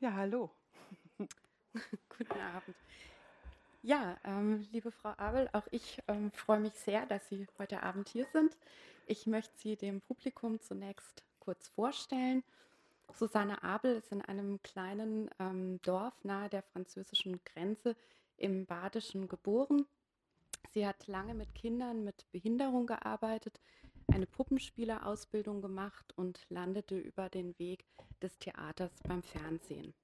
Ja, hallo. Guten Abend. Ja, ähm, liebe Frau Abel, auch ich ähm, freue mich sehr, dass Sie heute Abend hier sind. Ich möchte Sie dem Publikum zunächst kurz vorstellen. Susanne Abel ist in einem kleinen ähm, Dorf nahe der französischen Grenze im Badischen geboren. Sie hat lange mit Kindern mit Behinderung gearbeitet, eine Puppenspielerausbildung gemacht und landete über den Weg des Theaters beim Fernsehen.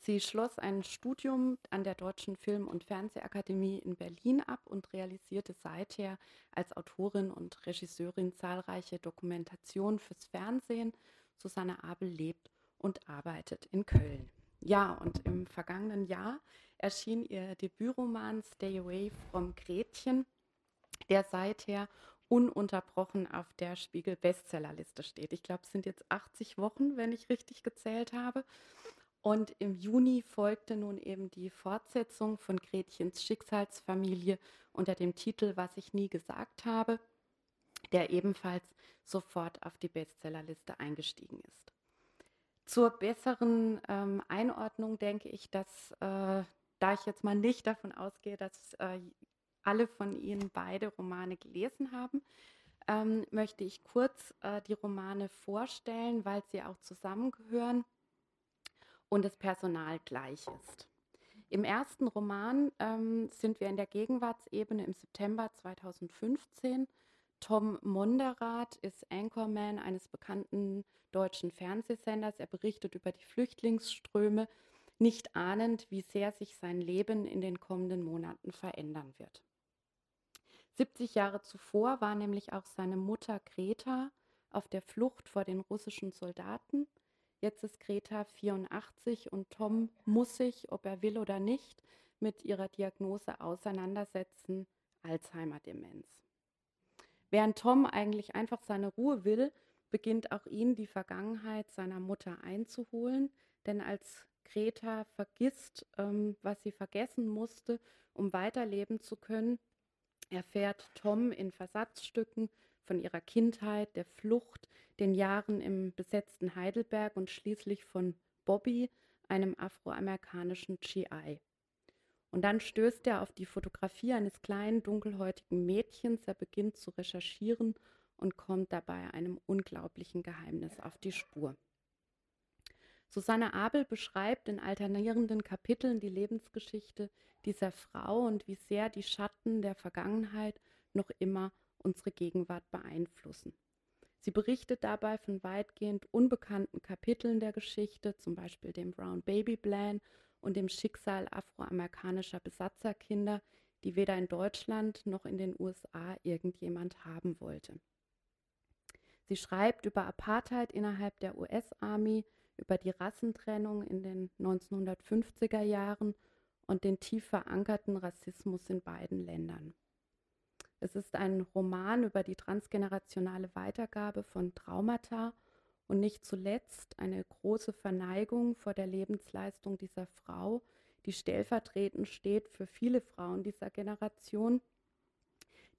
Sie schloss ein Studium an der Deutschen Film- und Fernsehakademie in Berlin ab und realisierte seither als Autorin und Regisseurin zahlreiche Dokumentationen fürs Fernsehen. Susanne Abel lebt und arbeitet in Köln. Ja, und im vergangenen Jahr erschien ihr Debütroman Stay Away from Gretchen, der seither ununterbrochen auf der Spiegel Bestsellerliste steht. Ich glaube, es sind jetzt 80 Wochen, wenn ich richtig gezählt habe. Und im Juni folgte nun eben die Fortsetzung von Gretchens Schicksalsfamilie unter dem Titel Was ich nie gesagt habe, der ebenfalls sofort auf die Bestsellerliste eingestiegen ist. Zur besseren ähm, Einordnung denke ich, dass, äh, da ich jetzt mal nicht davon ausgehe, dass äh, alle von Ihnen beide Romane gelesen haben, ähm, möchte ich kurz äh, die Romane vorstellen, weil sie auch zusammengehören und das Personal gleich ist. Im ersten Roman ähm, sind wir in der Gegenwartsebene im September 2015. Tom Monderath ist Anchorman eines bekannten deutschen Fernsehsenders. Er berichtet über die Flüchtlingsströme, nicht ahnend, wie sehr sich sein Leben in den kommenden Monaten verändern wird. 70 Jahre zuvor war nämlich auch seine Mutter Greta auf der Flucht vor den russischen Soldaten. Jetzt ist Greta 84 und Tom muss sich, ob er will oder nicht, mit ihrer Diagnose auseinandersetzen, Alzheimer-Demenz. Während Tom eigentlich einfach seine Ruhe will, beginnt auch ihn die Vergangenheit seiner Mutter einzuholen, denn als Greta vergisst, ähm, was sie vergessen musste, um weiterleben zu können, erfährt Tom in Versatzstücken von ihrer Kindheit, der Flucht, den Jahren im besetzten Heidelberg und schließlich von Bobby, einem afroamerikanischen GI. Und dann stößt er auf die Fotografie eines kleinen dunkelhäutigen Mädchens. Er beginnt zu recherchieren und kommt dabei einem unglaublichen Geheimnis auf die Spur. Susanne Abel beschreibt in alternierenden Kapiteln die Lebensgeschichte dieser Frau und wie sehr die Schatten der Vergangenheit noch immer unsere Gegenwart beeinflussen. Sie berichtet dabei von weitgehend unbekannten Kapiteln der Geschichte, zum Beispiel dem Brown Baby Plan und dem Schicksal afroamerikanischer Besatzerkinder, die weder in Deutschland noch in den USA irgendjemand haben wollte. Sie schreibt über Apartheid innerhalb der US-Army, über die Rassentrennung in den 1950er Jahren und den tief verankerten Rassismus in beiden Ländern. Es ist ein Roman über die transgenerationale Weitergabe von Traumata und nicht zuletzt eine große Verneigung vor der Lebensleistung dieser Frau, die stellvertretend steht für viele Frauen dieser Generation,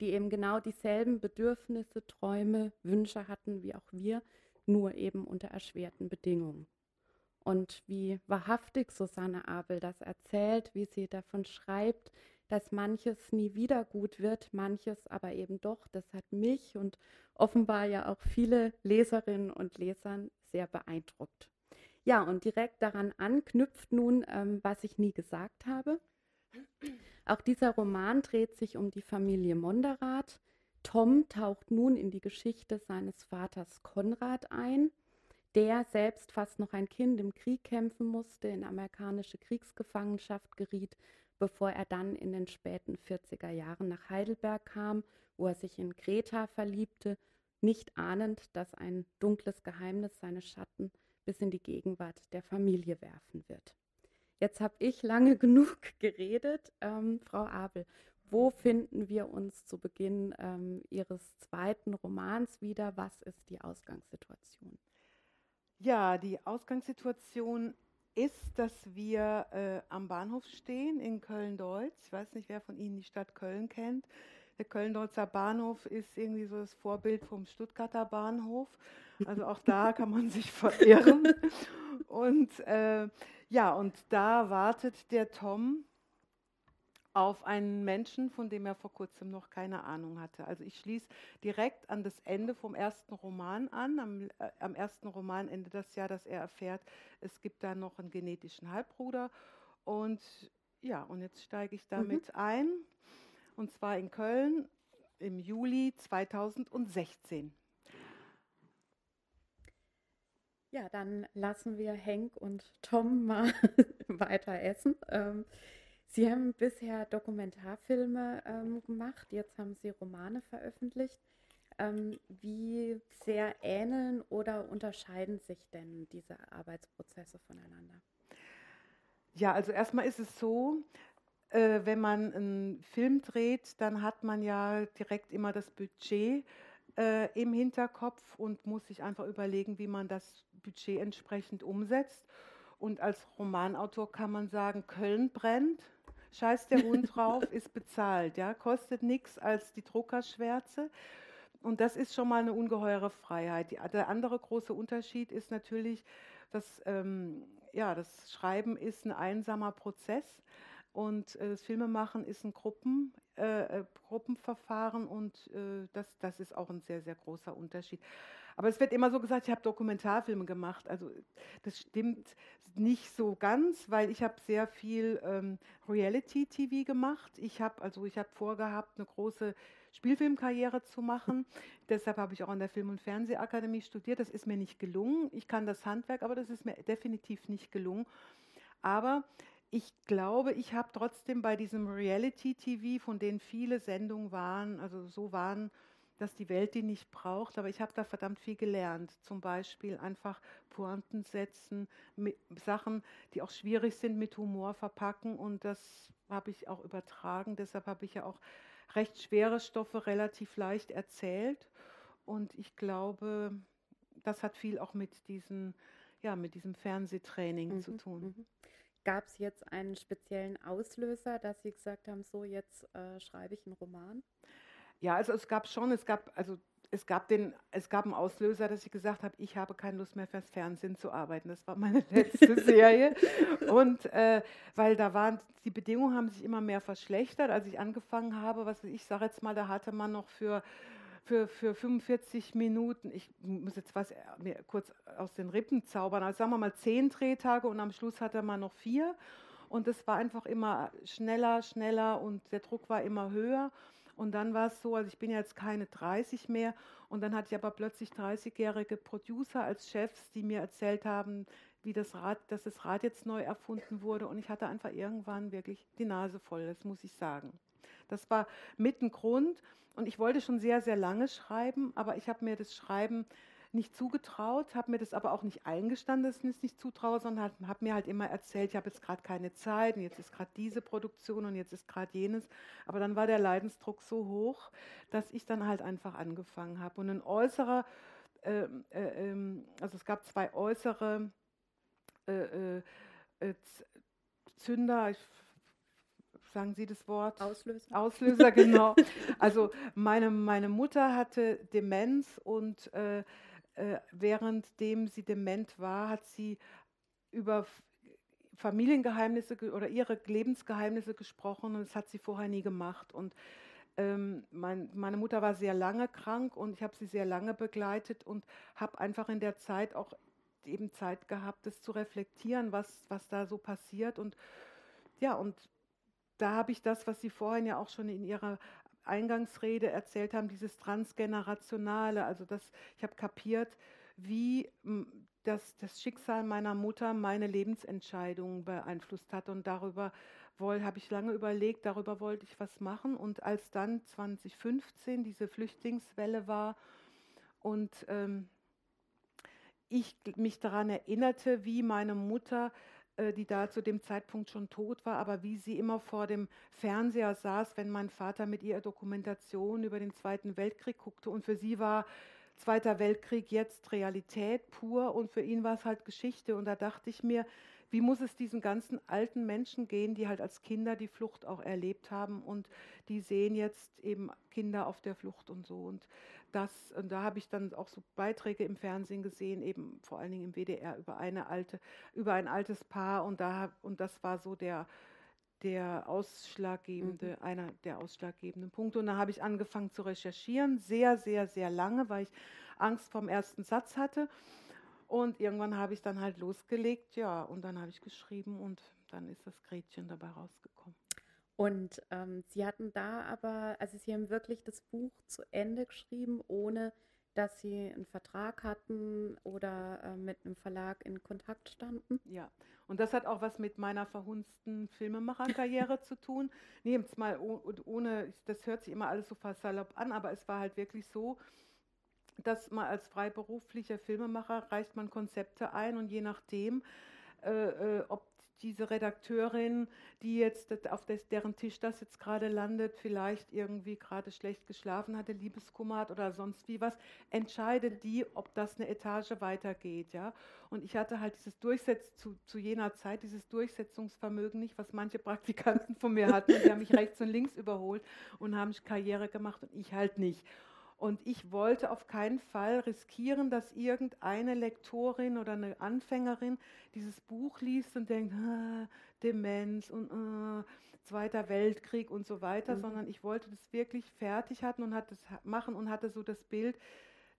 die eben genau dieselben Bedürfnisse, Träume, Wünsche hatten wie auch wir, nur eben unter erschwerten Bedingungen. Und wie wahrhaftig Susanne Abel das erzählt, wie sie davon schreibt, dass manches nie wieder gut wird, manches aber eben doch. Das hat mich und offenbar ja auch viele Leserinnen und Lesern sehr beeindruckt. Ja, und direkt daran anknüpft nun, ähm, was ich nie gesagt habe. Auch dieser Roman dreht sich um die Familie Monderath. Tom taucht nun in die Geschichte seines Vaters Konrad ein, der selbst fast noch ein Kind im Krieg kämpfen musste, in amerikanische Kriegsgefangenschaft geriet bevor er dann in den späten 40er Jahren nach Heidelberg kam, wo er sich in Greta verliebte, nicht ahnend, dass ein dunkles Geheimnis seine Schatten bis in die Gegenwart der Familie werfen wird. Jetzt habe ich lange genug geredet. Ähm, Frau Abel, wo finden wir uns zu Beginn ähm, Ihres zweiten Romans wieder? Was ist die Ausgangssituation? Ja, die Ausgangssituation ist, dass wir äh, am Bahnhof stehen in Köln-Deutz. Ich weiß nicht, wer von Ihnen die Stadt Köln kennt. Der Köln-Deutzer Bahnhof ist irgendwie so das Vorbild vom Stuttgarter Bahnhof. Also auch da kann man sich verirren. und äh, ja, und da wartet der Tom auf einen Menschen, von dem er vor kurzem noch keine Ahnung hatte. Also ich schließe direkt an das Ende vom ersten Roman an. Am, äh, am ersten Roman endet das Jahr, dass er erfährt, es gibt da noch einen genetischen Halbbruder. Und ja, und jetzt steige ich damit mhm. ein. Und zwar in Köln im Juli 2016. Ja, dann lassen wir Henk und Tom mal weiter essen. Ähm, Sie haben bisher Dokumentarfilme ähm, gemacht, jetzt haben Sie Romane veröffentlicht. Ähm, wie sehr ähneln oder unterscheiden sich denn diese Arbeitsprozesse voneinander? Ja, also erstmal ist es so, äh, wenn man einen Film dreht, dann hat man ja direkt immer das Budget äh, im Hinterkopf und muss sich einfach überlegen, wie man das Budget entsprechend umsetzt. Und als Romanautor kann man sagen, Köln brennt, scheiß der Hund drauf, ist bezahlt, ja, kostet nichts als die Druckerschwärze. Und das ist schon mal eine ungeheure Freiheit. Der andere große Unterschied ist natürlich, dass ähm, ja, das Schreiben ist ein einsamer Prozess und äh, das Filmemachen ist ein Gruppen, äh, äh, Gruppenverfahren und äh, das, das ist auch ein sehr, sehr großer Unterschied. Aber es wird immer so gesagt, ich habe Dokumentarfilme gemacht. Also das stimmt nicht so ganz, weil ich habe sehr viel ähm, Reality-TV gemacht. Ich habe also ich habe vorgehabt, eine große Spielfilmkarriere zu machen. Deshalb habe ich auch an der Film- und Fernsehakademie studiert. Das ist mir nicht gelungen. Ich kann das Handwerk, aber das ist mir definitiv nicht gelungen. Aber ich glaube, ich habe trotzdem bei diesem Reality-TV, von denen viele Sendungen waren, also so waren, dass die Welt die nicht braucht, aber ich habe da verdammt viel gelernt. Zum Beispiel einfach Pointen setzen, Sachen, die auch schwierig sind, mit Humor verpacken und das habe ich auch übertragen. Deshalb habe ich ja auch recht schwere Stoffe relativ leicht erzählt und ich glaube, das hat viel auch mit, diesen, ja, mit diesem Fernsehtraining mhm, zu tun. Mhm. Gab es jetzt einen speziellen Auslöser, dass Sie gesagt haben, so jetzt äh, schreibe ich einen Roman? Ja, also es gab schon, es gab, also es gab den, es gab einen Auslöser, dass ich gesagt habe, ich habe keine Lust mehr fürs Fernsehen zu arbeiten. Das war meine letzte Serie. Und äh, weil da waren, die Bedingungen haben sich immer mehr verschlechtert. Als ich angefangen habe, was ich sage jetzt mal, da hatte man noch für für, für 45 Minuten, ich muss jetzt was mir kurz aus den Rippen zaubern, also sagen wir mal zehn Drehtage und am Schluss hatte man noch vier. Und es war einfach immer schneller, schneller und der Druck war immer höher. Und dann war es so, also ich bin jetzt keine 30 mehr. Und dann hatte ich aber plötzlich 30-jährige Producer als Chefs, die mir erzählt haben, wie das Rad, dass das Rad jetzt neu erfunden wurde. Und ich hatte einfach irgendwann wirklich die Nase voll, das muss ich sagen. Das war mit ein Grund. Und ich wollte schon sehr, sehr lange schreiben, aber ich habe mir das Schreiben nicht zugetraut, habe mir das aber auch nicht eingestanden, dass ich es nicht zutraue, sondern habe hab mir halt immer erzählt, ich habe jetzt gerade keine Zeit und jetzt ist gerade diese Produktion und jetzt ist gerade jenes. Aber dann war der Leidensdruck so hoch, dass ich dann halt einfach angefangen habe. Und ein äußerer, äh, äh, ähm, also es gab zwei äußere äh, äh, äh Zünder, ich sagen Sie das Wort? Auslöser. Auslöser, genau. Also meine, meine Mutter hatte Demenz und äh, äh, währenddem sie dement war, hat sie über Familiengeheimnisse oder ihre Lebensgeheimnisse gesprochen und das hat sie vorher nie gemacht. Und ähm, mein, meine Mutter war sehr lange krank und ich habe sie sehr lange begleitet und habe einfach in der Zeit auch eben Zeit gehabt, das zu reflektieren, was, was da so passiert. Und ja, und da habe ich das, was Sie vorhin ja auch schon in Ihrer Eingangsrede erzählt haben, dieses Transgenerationale. Also das, ich habe kapiert, wie das, das Schicksal meiner Mutter meine Lebensentscheidungen beeinflusst hat. Und darüber habe ich lange überlegt, darüber wollte ich was machen. Und als dann 2015 diese Flüchtlingswelle war und ähm, ich mich daran erinnerte, wie meine Mutter die da zu dem Zeitpunkt schon tot war, aber wie sie immer vor dem Fernseher saß, wenn mein Vater mit ihr Dokumentation über den Zweiten Weltkrieg guckte. Und für sie war Zweiter Weltkrieg jetzt Realität pur und für ihn war es halt Geschichte. Und da dachte ich mir, wie muss es diesen ganzen alten Menschen gehen, die halt als Kinder die Flucht auch erlebt haben und die sehen jetzt eben Kinder auf der Flucht und so. Und das, und da habe ich dann auch so Beiträge im Fernsehen gesehen, eben vor allen Dingen im WDR über eine alte, über ein altes Paar und da und das war so der der ausschlaggebende, mhm. einer der ausschlaggebenden Punkte. Und da habe ich angefangen zu recherchieren, sehr, sehr, sehr lange, weil ich Angst vom ersten Satz hatte. Und irgendwann habe ich dann halt losgelegt, ja, und dann habe ich geschrieben und dann ist das Gretchen dabei rausgekommen. Und ähm, Sie hatten da aber, also Sie haben wirklich das Buch zu Ende geschrieben, ohne dass Sie einen Vertrag hatten oder äh, mit einem Verlag in Kontakt standen? Ja, und das hat auch was mit meiner verhunzten Filmemacherkarriere zu tun. Nehmt es mal ohne, das hört sich immer alles so fast salopp an, aber es war halt wirklich so, dass man als freiberuflicher Filmemacher reicht man Konzepte ein und je nachdem, äh, äh, ob diese Redakteurin, die jetzt auf des, deren Tisch das jetzt gerade landet, vielleicht irgendwie gerade schlecht geschlafen hatte, Liebeskummer hat oder sonst wie was, entscheidet die, ob das eine Etage weitergeht. Ja? Und ich hatte halt dieses Durchsetz zu, zu jener Zeit, dieses Durchsetzungsvermögen nicht, was manche Praktikanten von mir hatten. Die haben mich rechts und links überholt und haben Karriere gemacht und ich halt nicht. Und ich wollte auf keinen Fall riskieren, dass irgendeine Lektorin oder eine Anfängerin dieses Buch liest und denkt, ah, Demenz und ah, Zweiter Weltkrieg und so weiter, mhm. sondern ich wollte das wirklich fertig hatten und hatte das machen und hatte so das Bild,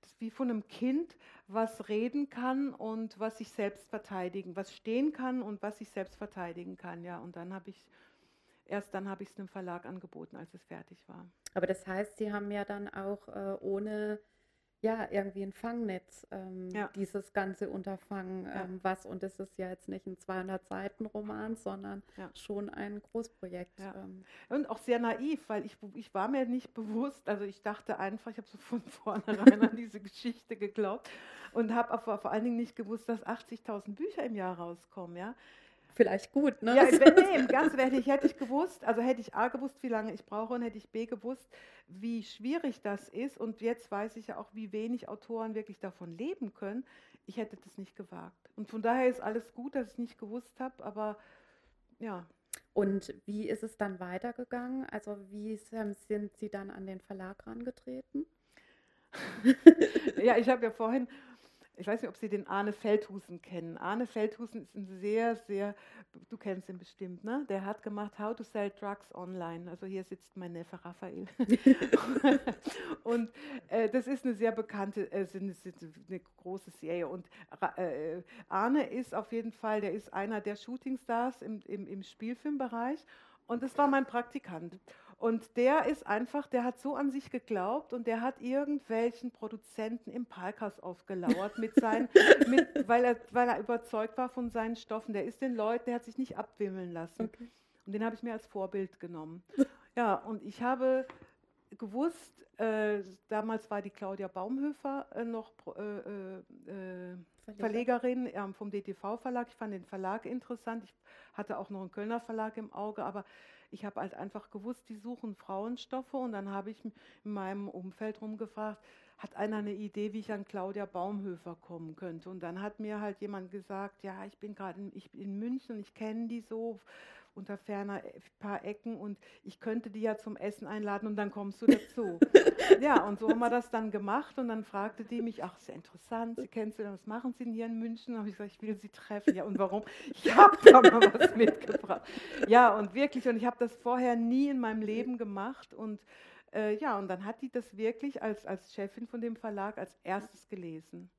das wie von einem Kind, was reden kann und was sich selbst verteidigen, was stehen kann und was sich selbst verteidigen kann. Ja, und dann habe ich erst dann habe ich es einem Verlag angeboten, als es fertig war. Aber das heißt, Sie haben ja dann auch äh, ohne ja, irgendwie ein Fangnetz, ähm, ja. dieses ganze Unterfangen, ja. ähm, was, und es ist ja jetzt nicht ein 200-Seiten-Roman, sondern ja. schon ein Großprojekt. Ähm. Und auch sehr naiv, weil ich, ich war mir nicht bewusst, also ich dachte einfach, ich habe so von vornherein an diese Geschichte geglaubt und habe vor, vor allen Dingen nicht gewusst, dass 80.000 Bücher im Jahr rauskommen, ja vielleicht gut, ne? Ja, nee, im Ganzen hätte ich, hätte ich gewusst, also hätte ich A gewusst, wie lange ich brauche und hätte ich B gewusst, wie schwierig das ist. Und jetzt weiß ich ja auch, wie wenig Autoren wirklich davon leben können. Ich hätte das nicht gewagt. Und von daher ist alles gut, dass ich nicht gewusst habe, aber ja. Und wie ist es dann weitergegangen? Also wie sind Sie dann an den Verlag rangetreten? ja, ich habe ja vorhin ich weiß nicht, ob Sie den Arne Feldhusen kennen. Arne Feldhusen ist ein sehr, sehr, du kennst ihn bestimmt, ne? Der hat gemacht How to Sell Drugs Online. Also hier sitzt mein Neffe Raphael. und äh, das ist eine sehr bekannte, äh, eine, eine, große Serie. Und äh, Arne ist auf jeden Fall, der ist einer der Shootingstars im, im, im Spielfilmbereich. Und das war mein Praktikant. Und der ist einfach, der hat so an sich geglaubt und der hat irgendwelchen Produzenten im Parkhaus aufgelauert, mit seinen, mit, weil, er, weil er überzeugt war von seinen Stoffen. Der ist den Leuten, der hat sich nicht abwimmeln lassen. Okay. Und den habe ich mir als Vorbild genommen. Ja, und ich habe gewusst, äh, damals war die Claudia Baumhöfer äh, noch äh, äh, äh Verlegerin vom DTV-Verlag. Ich fand den Verlag interessant. Ich hatte auch noch einen Kölner Verlag im Auge, aber ich habe halt einfach gewusst, die suchen Frauenstoffe und dann habe ich in meinem Umfeld rumgefragt, hat einer eine Idee, wie ich an Claudia Baumhöfer kommen könnte? Und dann hat mir halt jemand gesagt, ja, ich bin gerade in, in München ich kenne die so unter ferner äh, paar Ecken und ich könnte die ja zum Essen einladen und dann kommst du dazu. ja, und so haben wir das dann gemacht und dann fragte die mich, ach, sehr interessant, Sie kennen Sie, was machen Sie denn hier in München? Und habe ich gesagt, ich will Sie treffen. Ja, und warum? Ich habe da mal was mitgebracht. Ja, und wirklich, und ich habe das vorher nie in meinem Leben gemacht und äh, ja, und dann hat die das wirklich als, als Chefin von dem Verlag als erstes gelesen.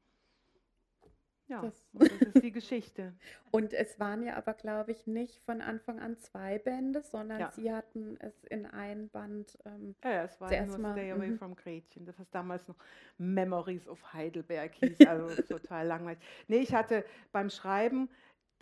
Ja, das, das ist die Geschichte. Und es waren ja aber, glaube ich, nicht von Anfang an zwei Bände, sondern ja. Sie hatten es in ein Band. Ähm, ja, es war ja nur mal, Stay Away -hmm. from Gretchen, das ist damals noch Memories of Heidelberg hieß, also total langweilig. Nee, ich hatte beim Schreiben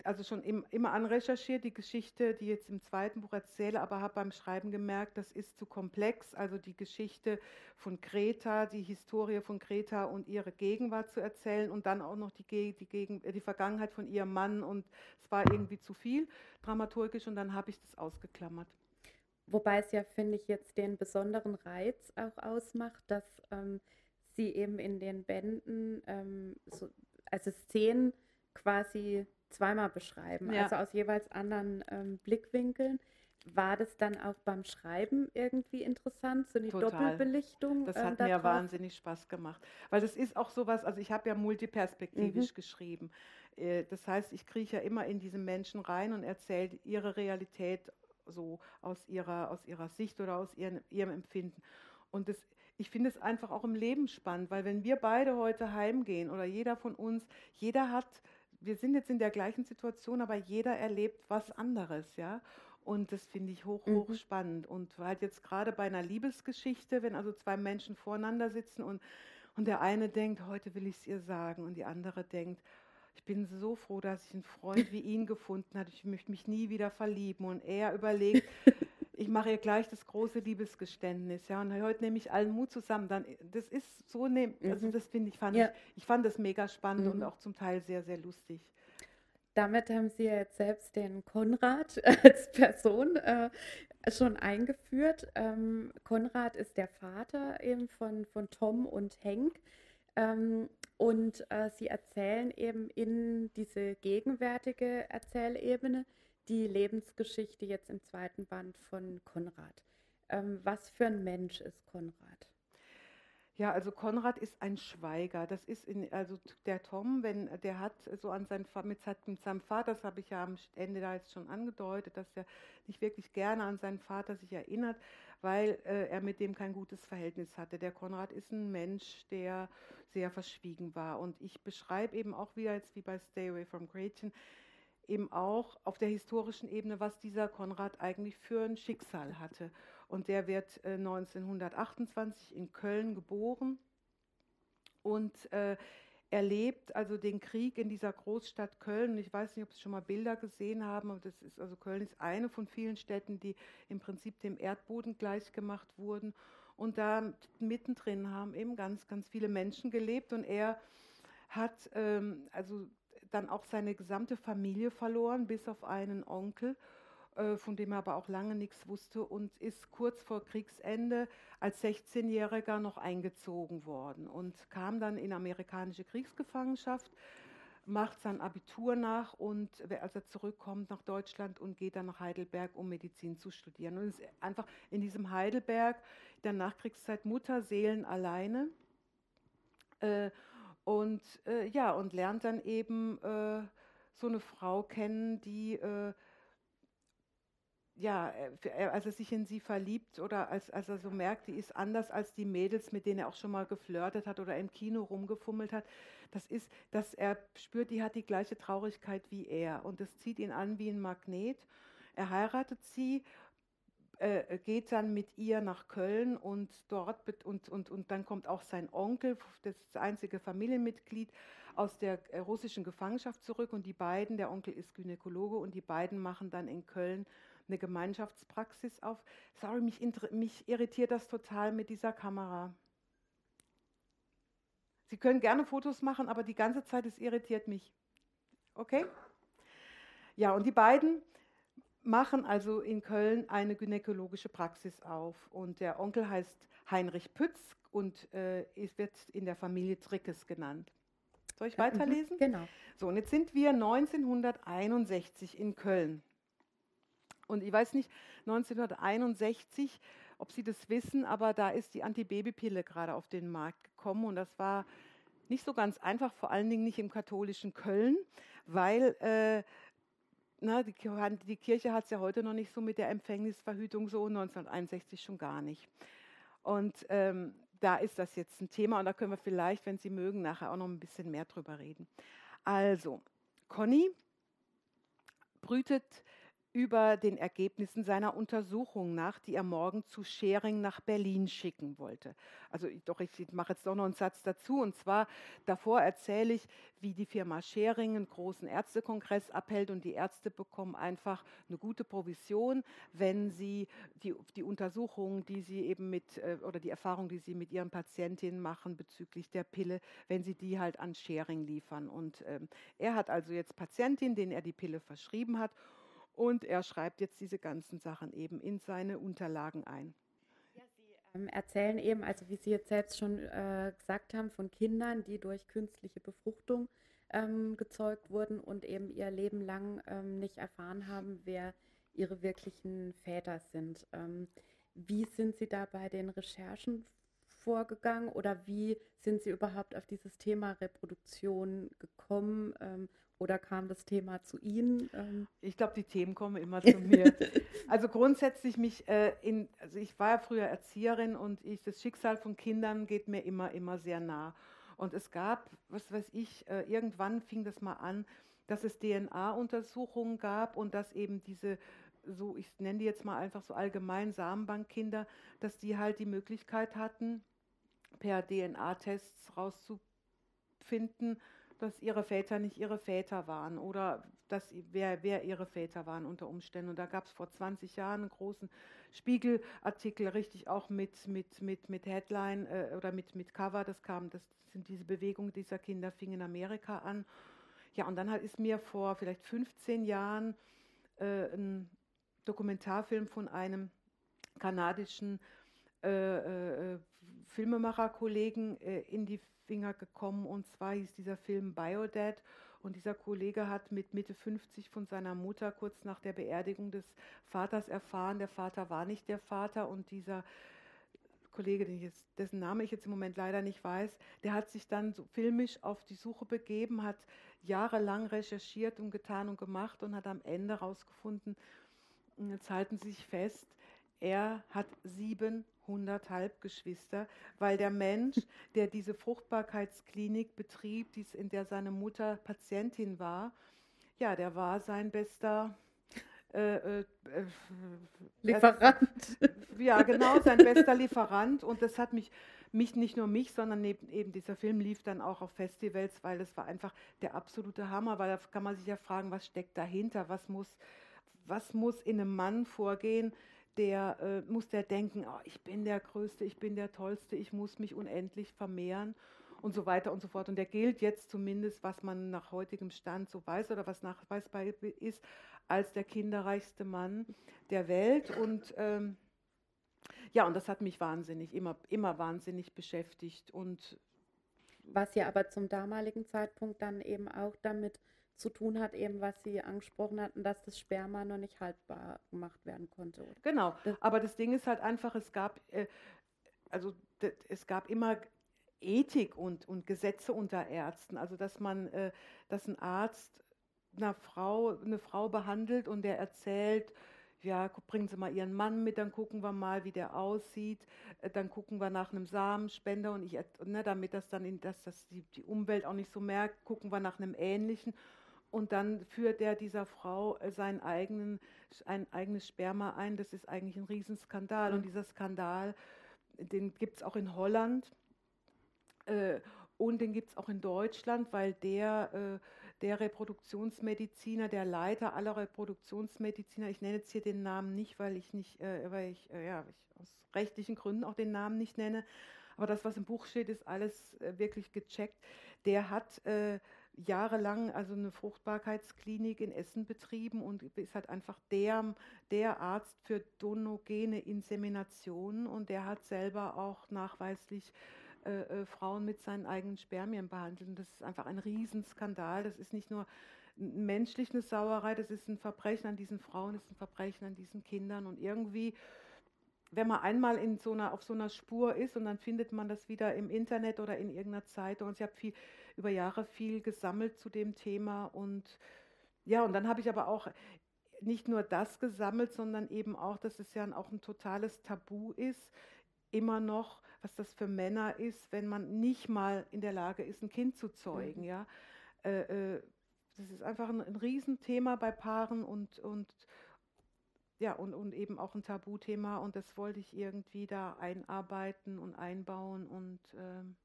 also schon im, immer anrecherchiert, die Geschichte, die jetzt im zweiten Buch erzähle, aber habe beim Schreiben gemerkt, das ist zu komplex, also die Geschichte von Kreta, die Historie von Kreta und ihre Gegenwart zu erzählen und dann auch noch die, die, Gegen, äh, die Vergangenheit von ihrem Mann und es war irgendwie zu viel dramaturgisch und dann habe ich das ausgeklammert. Wobei es ja, finde ich, jetzt den besonderen Reiz auch ausmacht, dass ähm, sie eben in den Bänden, ähm, so, also Szenen quasi zweimal beschreiben, ja. also aus jeweils anderen ähm, Blickwinkeln. War das dann auch beim Schreiben irgendwie interessant, so eine Total. Doppelbelichtung? Das hat äh, mir wahnsinnig Spaß gemacht. Weil das ist auch sowas, also ich habe ja multiperspektivisch mhm. geschrieben. Äh, das heißt, ich kriege ja immer in diese Menschen rein und erzähle ihre Realität so aus ihrer, aus ihrer Sicht oder aus ihren, ihrem Empfinden. Und das, ich finde es einfach auch im Leben spannend, weil wenn wir beide heute heimgehen oder jeder von uns, jeder hat, wir sind jetzt in der gleichen Situation, aber jeder erlebt was anderes, ja. Und das finde ich hoch, hoch mhm. spannend. Und halt jetzt gerade bei einer Liebesgeschichte, wenn also zwei Menschen voreinander sitzen und, und der eine denkt, heute will ich es ihr sagen, und die andere denkt, ich bin so froh, dass ich einen Freund wie ihn gefunden habe. Ich möchte mich nie wieder verlieben. Und er überlegt, ich mache ihr gleich das große Liebesgeständnis. Ja, und heute nehme ich allen Mut zusammen. Dann, das ist so, ne, also mhm. das finde ich, fand ja. ich, ich fand das mega spannend mhm. und auch zum Teil sehr, sehr lustig. Damit haben Sie jetzt selbst den Konrad als Person äh, schon eingeführt. Ähm, Konrad ist der Vater eben von, von Tom und Henk. Ähm, und äh, Sie erzählen eben in diese gegenwärtige Erzählebene die Lebensgeschichte jetzt im zweiten Band von Konrad. Ähm, was für ein Mensch ist Konrad? Ja, also Konrad ist ein Schweiger. Das ist in, also der Tom, wenn der hat so an sein mit, mit seinem Vater, das habe ich ja am Ende da jetzt schon angedeutet, dass er nicht wirklich gerne an seinen Vater sich erinnert, weil äh, er mit dem kein gutes Verhältnis hatte. Der Konrad ist ein Mensch, der sehr verschwiegen war. Und ich beschreibe eben auch wieder jetzt wie bei Stay Away from Gretchen, eben auch auf der historischen Ebene, was dieser Konrad eigentlich für ein Schicksal hatte. Und der wird äh, 1928 in Köln geboren und äh, erlebt also den Krieg in dieser Großstadt Köln. Ich weiß nicht, ob Sie schon mal Bilder gesehen haben, aber das ist also Köln ist eine von vielen Städten, die im Prinzip dem Erdboden gleichgemacht wurden. Und da mittendrin haben eben ganz, ganz viele Menschen gelebt und er hat ähm, also dann auch seine gesamte Familie verloren, bis auf einen Onkel, äh, von dem er aber auch lange nichts wusste und ist kurz vor Kriegsende als 16-Jähriger noch eingezogen worden und kam dann in amerikanische Kriegsgefangenschaft, macht sein Abitur nach und als er zurückkommt nach Deutschland und geht dann nach Heidelberg, um Medizin zu studieren. Und ist einfach in diesem Heidelberg der Nachkriegszeit Mutterseelen alleine. Äh, und äh, ja, und lernt dann eben äh, so eine Frau kennen, die äh, ja, äh, als er sich in sie verliebt oder als, als er so merkt, die ist anders als die Mädels, mit denen er auch schon mal geflirtet hat oder im Kino rumgefummelt hat, das ist, dass er spürt, die hat die gleiche Traurigkeit wie er und das zieht ihn an wie ein Magnet. Er heiratet sie äh, geht dann mit ihr nach Köln und dort und, und, und dann kommt auch sein Onkel, das einzige Familienmitglied aus der äh, russischen Gefangenschaft zurück und die beiden, der Onkel ist Gynäkologe und die beiden machen dann in Köln eine Gemeinschaftspraxis auf. Sorry, mich, mich irritiert das total mit dieser Kamera. Sie können gerne Fotos machen, aber die ganze Zeit, es irritiert mich. Okay? Ja, und die beiden machen also in Köln eine gynäkologische Praxis auf. Und der Onkel heißt Heinrich Pütz und äh, wird in der Familie Trickes genannt. Soll ich mhm, weiterlesen? Genau. So, und jetzt sind wir 1961 in Köln. Und ich weiß nicht, 1961, ob Sie das wissen, aber da ist die Antibabypille gerade auf den Markt gekommen und das war nicht so ganz einfach, vor allen Dingen nicht im katholischen Köln, weil äh, na, die, die Kirche hat es ja heute noch nicht so mit der Empfängnisverhütung so, 1961 schon gar nicht. Und ähm, da ist das jetzt ein Thema und da können wir vielleicht, wenn Sie mögen, nachher auch noch ein bisschen mehr drüber reden. Also, Conny brütet über den Ergebnissen seiner Untersuchung nach, die er morgen zu Schering nach Berlin schicken wollte. Also doch, ich mache jetzt doch noch einen Satz dazu. Und zwar davor erzähle ich, wie die Firma Schering einen großen Ärztekongress abhält und die Ärzte bekommen einfach eine gute Provision, wenn sie die, die Untersuchungen, die sie eben mit äh, oder die Erfahrung, die sie mit ihren Patientinnen machen bezüglich der Pille, wenn sie die halt an Schering liefern. Und ähm, er hat also jetzt Patientinnen, denen er die Pille verschrieben hat und er schreibt jetzt diese ganzen Sachen eben in seine Unterlagen ein. Sie ähm, erzählen eben, also wie Sie jetzt selbst schon äh, gesagt haben, von Kindern, die durch künstliche Befruchtung ähm, gezeugt wurden und eben ihr Leben lang ähm, nicht erfahren haben, wer ihre wirklichen Väter sind. Ähm, wie sind Sie da bei den Recherchen vorgegangen oder wie sind Sie überhaupt auf dieses Thema Reproduktion gekommen ähm, oder kam das Thema zu Ihnen? Ähm? Ich glaube, die Themen kommen immer zu mir. also grundsätzlich mich äh, in, also ich war ja früher Erzieherin und ich, das Schicksal von Kindern geht mir immer, immer sehr nah. Und es gab, was weiß ich, äh, irgendwann fing das mal an, dass es DNA-Untersuchungen gab und dass eben diese so, ich nenne die jetzt mal einfach so allgemein Samenbankkinder, dass die halt die Möglichkeit hatten, per DNA-Tests rauszufinden, dass ihre Väter nicht ihre Väter waren oder dass wer, wer ihre Väter waren unter Umständen. Und da gab es vor 20 Jahren einen großen Spiegelartikel, richtig auch mit, mit, mit, mit Headline äh, oder mit, mit Cover. Das kam, das sind diese Bewegungen dieser Kinder fing in Amerika an. Ja, und dann halt ist mir vor vielleicht 15 Jahren äh, ein Dokumentarfilm von einem kanadischen äh, äh, Filmemacher-Kollegen äh, in die Finger gekommen. Und zwar hieß dieser Film Biodad. Und dieser Kollege hat mit Mitte 50 von seiner Mutter kurz nach der Beerdigung des Vaters erfahren, der Vater war nicht der Vater. Und dieser Kollege, jetzt, dessen Name ich jetzt im Moment leider nicht weiß, der hat sich dann so filmisch auf die Suche begeben, hat jahrelang recherchiert und getan und gemacht und hat am Ende herausgefunden, jetzt halten Sie sich fest, er hat 700 Halbgeschwister, weil der Mensch, der diese Fruchtbarkeitsklinik betrieb, in der seine Mutter Patientin war, ja, der war sein bester äh, äh, Lieferant. ja, genau, sein bester Lieferant. Und das hat mich, mich nicht nur mich, sondern eben, eben dieser Film lief dann auch auf Festivals, weil das war einfach der absolute Hammer, weil da kann man sich ja fragen, was steckt dahinter, was muss was muss in einem Mann vorgehen, der äh, muss der denken, oh, ich bin der Größte, ich bin der Tollste, ich muss mich unendlich vermehren und so weiter und so fort. Und der gilt jetzt zumindest, was man nach heutigem Stand so weiß oder was nachweisbar ist, als der kinderreichste Mann der Welt. Und ähm, ja, und das hat mich wahnsinnig, immer, immer wahnsinnig beschäftigt. Und was ja aber zum damaligen Zeitpunkt dann eben auch damit zu tun hat, eben was Sie angesprochen hatten, dass das Sperma noch nicht haltbar gemacht werden konnte. Genau, aber das Ding ist halt einfach, es gab, äh, also es gab immer Ethik und, und Gesetze unter Ärzten, also dass man, äh, dass ein Arzt einer Frau, eine Frau behandelt und der erzählt, ja, bringen Sie mal Ihren Mann mit, dann gucken wir mal, wie der aussieht, äh, dann gucken wir nach einem Samenspender und ich, ne, damit das dann, in, dass das die, die Umwelt auch nicht so merkt, gucken wir nach einem ähnlichen und dann führt er dieser Frau äh, sein eigenen, ein eigenes Sperma ein. Das ist eigentlich ein Riesenskandal. Mhm. Und dieser Skandal, den gibt es auch in Holland äh, und den gibt es auch in Deutschland, weil der, äh, der Reproduktionsmediziner, der Leiter aller Reproduktionsmediziner, ich nenne jetzt hier den Namen nicht, weil ich nicht, äh, weil ich, äh, ja, ich aus rechtlichen Gründen auch den Namen nicht nenne, aber das, was im Buch steht, ist alles wirklich gecheckt. Der hat jahrelang also eine Fruchtbarkeitsklinik in Essen betrieben und ist halt einfach der, der Arzt für donogene Inseminationen und der hat selber auch nachweislich äh, äh, Frauen mit seinen eigenen Spermien behandelt. Und das ist einfach ein Riesenskandal. Das ist nicht nur menschlich eine Sauerei, das ist ein Verbrechen an diesen Frauen, das ist ein Verbrechen an diesen Kindern und irgendwie wenn man einmal in so einer, auf so einer Spur ist und dann findet man das wieder im Internet oder in irgendeiner Zeitung. Und ich habe viel, über Jahre viel gesammelt zu dem Thema. Und ja, und dann habe ich aber auch nicht nur das gesammelt, sondern eben auch, dass es ja auch ein totales Tabu ist, immer noch, was das für Männer ist, wenn man nicht mal in der Lage ist, ein Kind zu zeugen. Mhm. Ja? Äh, äh, das ist einfach ein, ein Riesenthema bei Paaren und, und ja, und, und eben auch ein Tabuthema und das wollte ich irgendwie da einarbeiten und einbauen und ähm,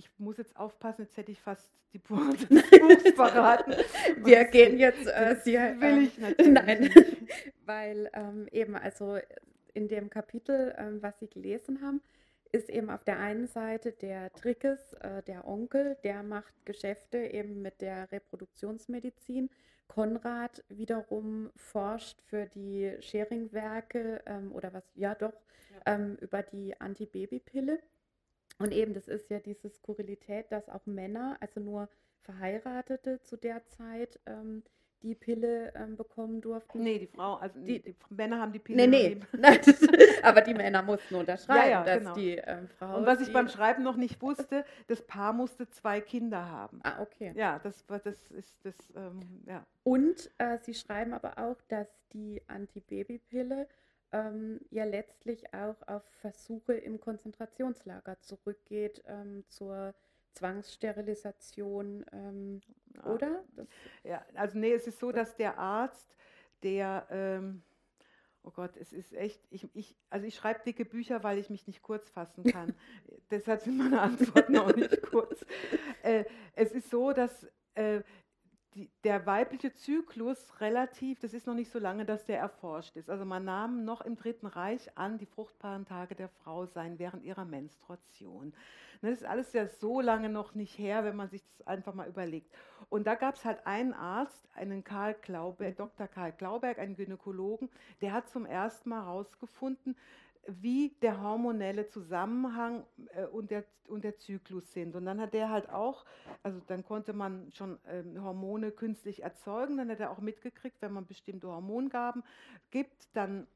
ich muss jetzt aufpassen, jetzt hätte ich fast die Pointe des Buchs verraten. Wir gehen jetzt, äh, Sie, will ähm, ich natürlich. Nein, weil ähm, eben, also in dem Kapitel, ähm, was Sie gelesen haben, ist eben auf der einen Seite der Trickes, äh, der Onkel, der macht Geschäfte eben mit der Reproduktionsmedizin Konrad wiederum forscht für die Sharing-Werke ähm, oder was, ja doch, ja. Ähm, über die Antibabypille. Und eben, das ist ja diese Skurrilität, dass auch Männer, also nur Verheiratete zu der Zeit ähm, die Pille ähm, bekommen durften. Nee, die Frau, also die, die, Männer haben die Pille. Nee, nee. aber die Männer mussten unterschreiben, ja, ja, dass genau. die ähm, Frau. Und was ich beim Schreiben noch nicht wusste, das Paar musste zwei Kinder haben. Ah, okay. Ja, das, das ist das, ähm, ja. Und äh, sie schreiben aber auch, dass die Antibabypille ähm, ja letztlich auch auf Versuche im Konzentrationslager zurückgeht, ähm, zur Zwangssterilisation, ähm, ja. oder? Das ja, also nee, es ist so, dass der Arzt, der, ähm, oh Gott, es ist echt, ich, ich, also ich schreibe dicke Bücher, weil ich mich nicht kurz fassen kann. Deshalb sind meine Antworten auch nicht kurz. Äh, es ist so, dass äh, die, der weibliche Zyklus relativ, das ist noch nicht so lange, dass der erforscht ist. Also man nahm noch im Dritten Reich an, die fruchtbaren Tage der Frau seien während ihrer Menstruation. Das ist alles ja so lange noch nicht her, wenn man sich das einfach mal überlegt. Und da gab es halt einen Arzt, einen Karl Klauberg, Dr. Karl Klauberg, einen Gynäkologen, der hat zum ersten Mal herausgefunden, wie der hormonelle Zusammenhang äh, und, der, und der Zyklus sind. Und dann hat der halt auch, also dann konnte man schon ähm, Hormone künstlich erzeugen, dann hat er auch mitgekriegt, wenn man bestimmte Hormongaben gibt, dann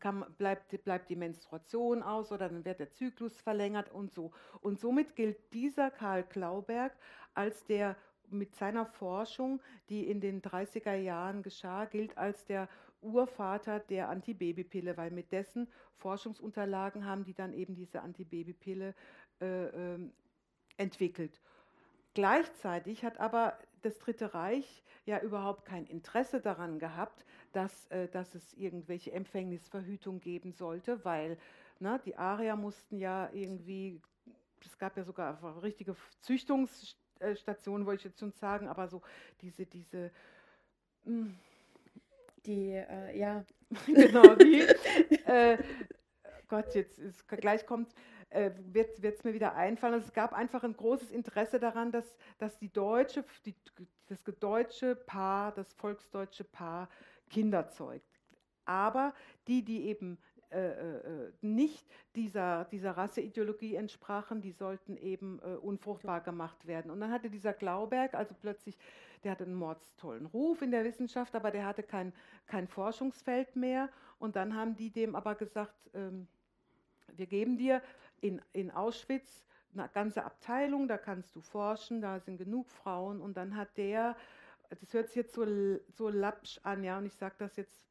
kann, bleibt, bleibt die Menstruation aus oder dann wird der Zyklus verlängert und so. Und somit gilt dieser Karl Klauberg als der mit seiner Forschung, die in den 30er Jahren geschah, gilt als der Urvater der Antibabypille, weil mit dessen Forschungsunterlagen haben die dann eben diese Antibabypille äh, äh, entwickelt. Gleichzeitig hat aber das Dritte Reich ja überhaupt kein Interesse daran gehabt, dass, äh, dass es irgendwelche Empfängnisverhütung geben sollte, weil na, ne, die Arier mussten ja irgendwie, es gab ja sogar richtige Züchtungsstationen, wollte ich jetzt schon sagen, aber so diese, diese mh, hm, die, äh, ja. genau, die. äh, Gott, jetzt ist, gleich kommt, äh, wird es mir wieder einfallen. Also es gab einfach ein großes Interesse daran, dass, dass die deutsche, die, das deutsche Paar, das volksdeutsche Paar Kinder zeugt. Aber die, die eben äh, äh, nicht dieser, dieser Rasseideologie entsprachen, die sollten eben äh, unfruchtbar gemacht werden. Und dann hatte dieser Glauberg, also plötzlich, der hatte einen mordstollen Ruf in der Wissenschaft, aber der hatte kein, kein Forschungsfeld mehr. Und dann haben die dem aber gesagt, ähm, wir geben dir in, in Auschwitz eine ganze Abteilung, da kannst du forschen, da sind genug Frauen. Und dann hat der das hört sich jetzt so, so lapsch an, ja, und ich sage das jetzt,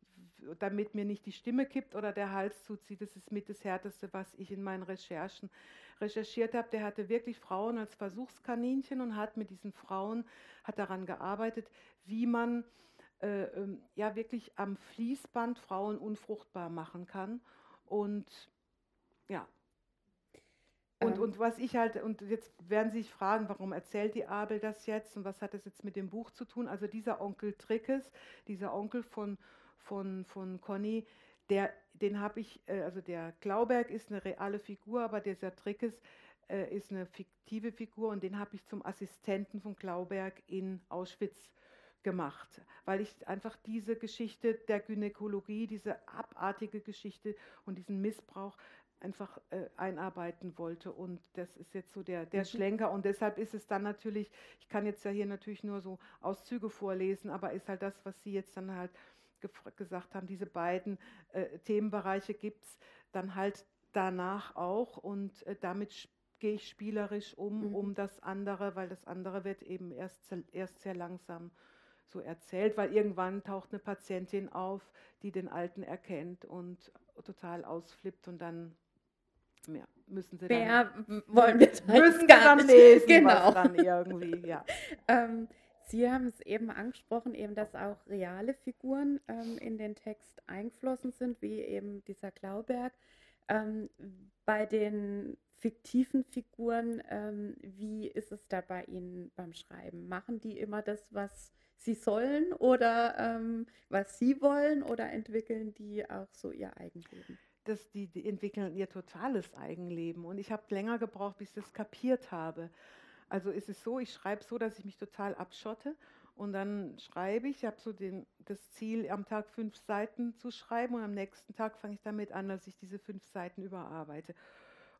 damit mir nicht die Stimme kippt oder der Hals zuzieht, das ist mit das Härteste, was ich in meinen Recherchen recherchiert habe. Der hatte wirklich Frauen als Versuchskaninchen und hat mit diesen Frauen, hat daran gearbeitet, wie man äh, ähm, ja wirklich am Fließband Frauen unfruchtbar machen kann. Und ja, und, ähm. und was ich halt, und jetzt werden Sie sich fragen, warum erzählt die Abel das jetzt und was hat das jetzt mit dem Buch zu tun? Also dieser Onkel Trickes, dieser Onkel von, von, von Conny, der, den habe ich, äh, also der Glauberg ist eine reale Figur, aber dieser Trickes äh, ist eine fiktive Figur und den habe ich zum Assistenten von Glauberg in Auschwitz gemacht, weil ich einfach diese Geschichte der Gynäkologie, diese abartige Geschichte und diesen Missbrauch einfach äh, einarbeiten wollte. Und das ist jetzt so der, der mhm. Schlenker. Und deshalb ist es dann natürlich, ich kann jetzt ja hier natürlich nur so Auszüge vorlesen, aber ist halt das, was Sie jetzt dann halt gesagt haben, diese beiden äh, Themenbereiche gibt es dann halt danach auch. Und äh, damit gehe ich spielerisch um, mhm. um das andere, weil das andere wird eben erst, erst sehr langsam so erzählt, weil irgendwann taucht eine Patientin auf, die den Alten erkennt und total ausflippt und dann ja, müssen sie Mehr dann, wollen wir müssen gar dann lesen, genau. dann irgendwie, ja. ähm, Sie haben es eben angesprochen, eben, dass auch reale Figuren ähm, in den Text eingeflossen sind, wie eben dieser Klauberg. Ähm, bei den fiktiven Figuren, ähm, wie ist es da bei Ihnen beim Schreiben? Machen die immer das, was sie sollen oder ähm, was sie wollen oder entwickeln die auch so ihr Eigenleben? das, die, die entwickeln ihr totales Eigenleben. Und ich habe länger gebraucht, bis ich das kapiert habe. Also ist es so, ich schreibe so, dass ich mich total abschotte und dann schreibe ich, ich habe so den, das Ziel, am Tag fünf Seiten zu schreiben und am nächsten Tag fange ich damit an, dass ich diese fünf Seiten überarbeite.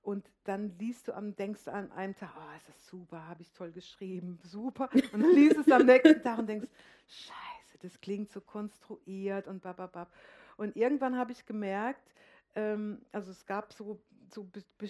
Und dann liest du am, denkst an einem Tag, oh, ist das super, habe ich toll geschrieben, super. Und dann liest es am nächsten Tag und denkst, scheiße, das klingt so konstruiert und bababab. Und irgendwann habe ich gemerkt, ähm, also es gab so, so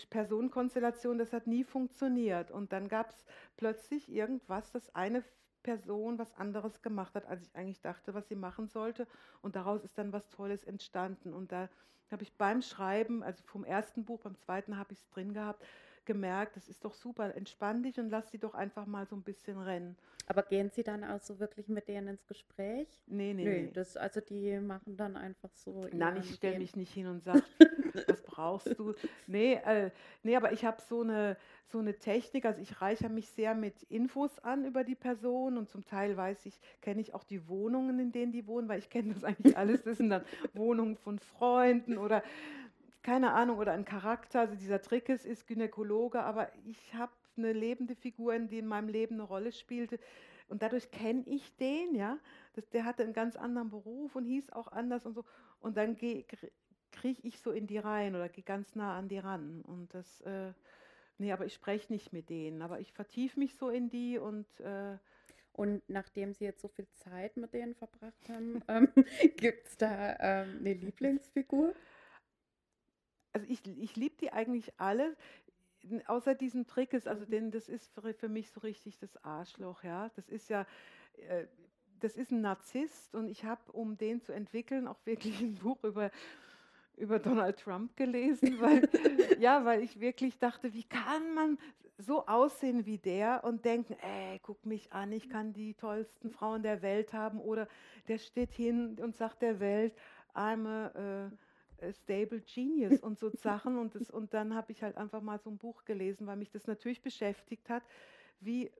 Personenkonstellationen, das hat nie funktioniert. Und dann gab es plötzlich irgendwas, das eine Person was anderes gemacht hat, als ich eigentlich dachte, was sie machen sollte. Und daraus ist dann was Tolles entstanden. Und da habe ich beim Schreiben, also vom ersten Buch, beim zweiten habe ich es drin gehabt, gemerkt, das ist doch super, entspann dich und lass sie doch einfach mal so ein bisschen rennen. Aber gehen Sie dann auch so wirklich mit denen ins Gespräch? Nee, nee, nee. Das, also die machen dann einfach so. Nein, ich stelle mich nicht hin und sage, was brauchst du? Nee, äh, nee aber ich habe so eine, so eine Technik, also ich reichere mich sehr mit Infos an über die Person und zum Teil weiß ich, kenne ich auch die Wohnungen, in denen die wohnen, weil ich kenne das eigentlich alles. Das sind dann Wohnungen von Freunden oder keine Ahnung, oder ein Charakter. Also dieser Trickes ist Gynäkologe, aber ich habe eine lebende Figur, die in meinem Leben eine Rolle spielte. Und dadurch kenne ich den, ja. Das, der hatte einen ganz anderen Beruf und hieß auch anders und so. Und dann kriege ich so in die Reihen oder gehe ganz nah an die ran. Und das, äh, nee, aber ich spreche nicht mit denen. Aber ich vertiefe mich so in die und äh, und nachdem Sie jetzt so viel Zeit mit denen verbracht haben, ähm, gibt es da ähm, eine Lieblingsfigur? Also ich, ich liebe die eigentlich alle, außer diesem Trick ist, also denn das ist für, für mich so richtig das Arschloch, ja. Das ist ja, äh, das ist ein Narzisst und ich habe, um den zu entwickeln, auch wirklich ein Buch über über Donald Trump gelesen, weil ja, weil ich wirklich dachte, wie kann man so aussehen wie der und denken, ey, guck mich an, ich kann die tollsten Frauen der Welt haben oder der steht hin und sagt der Welt, I'm a, äh, Stable Genius und so Sachen. Und, das, und dann habe ich halt einfach mal so ein Buch gelesen, weil mich das natürlich beschäftigt hat, wie,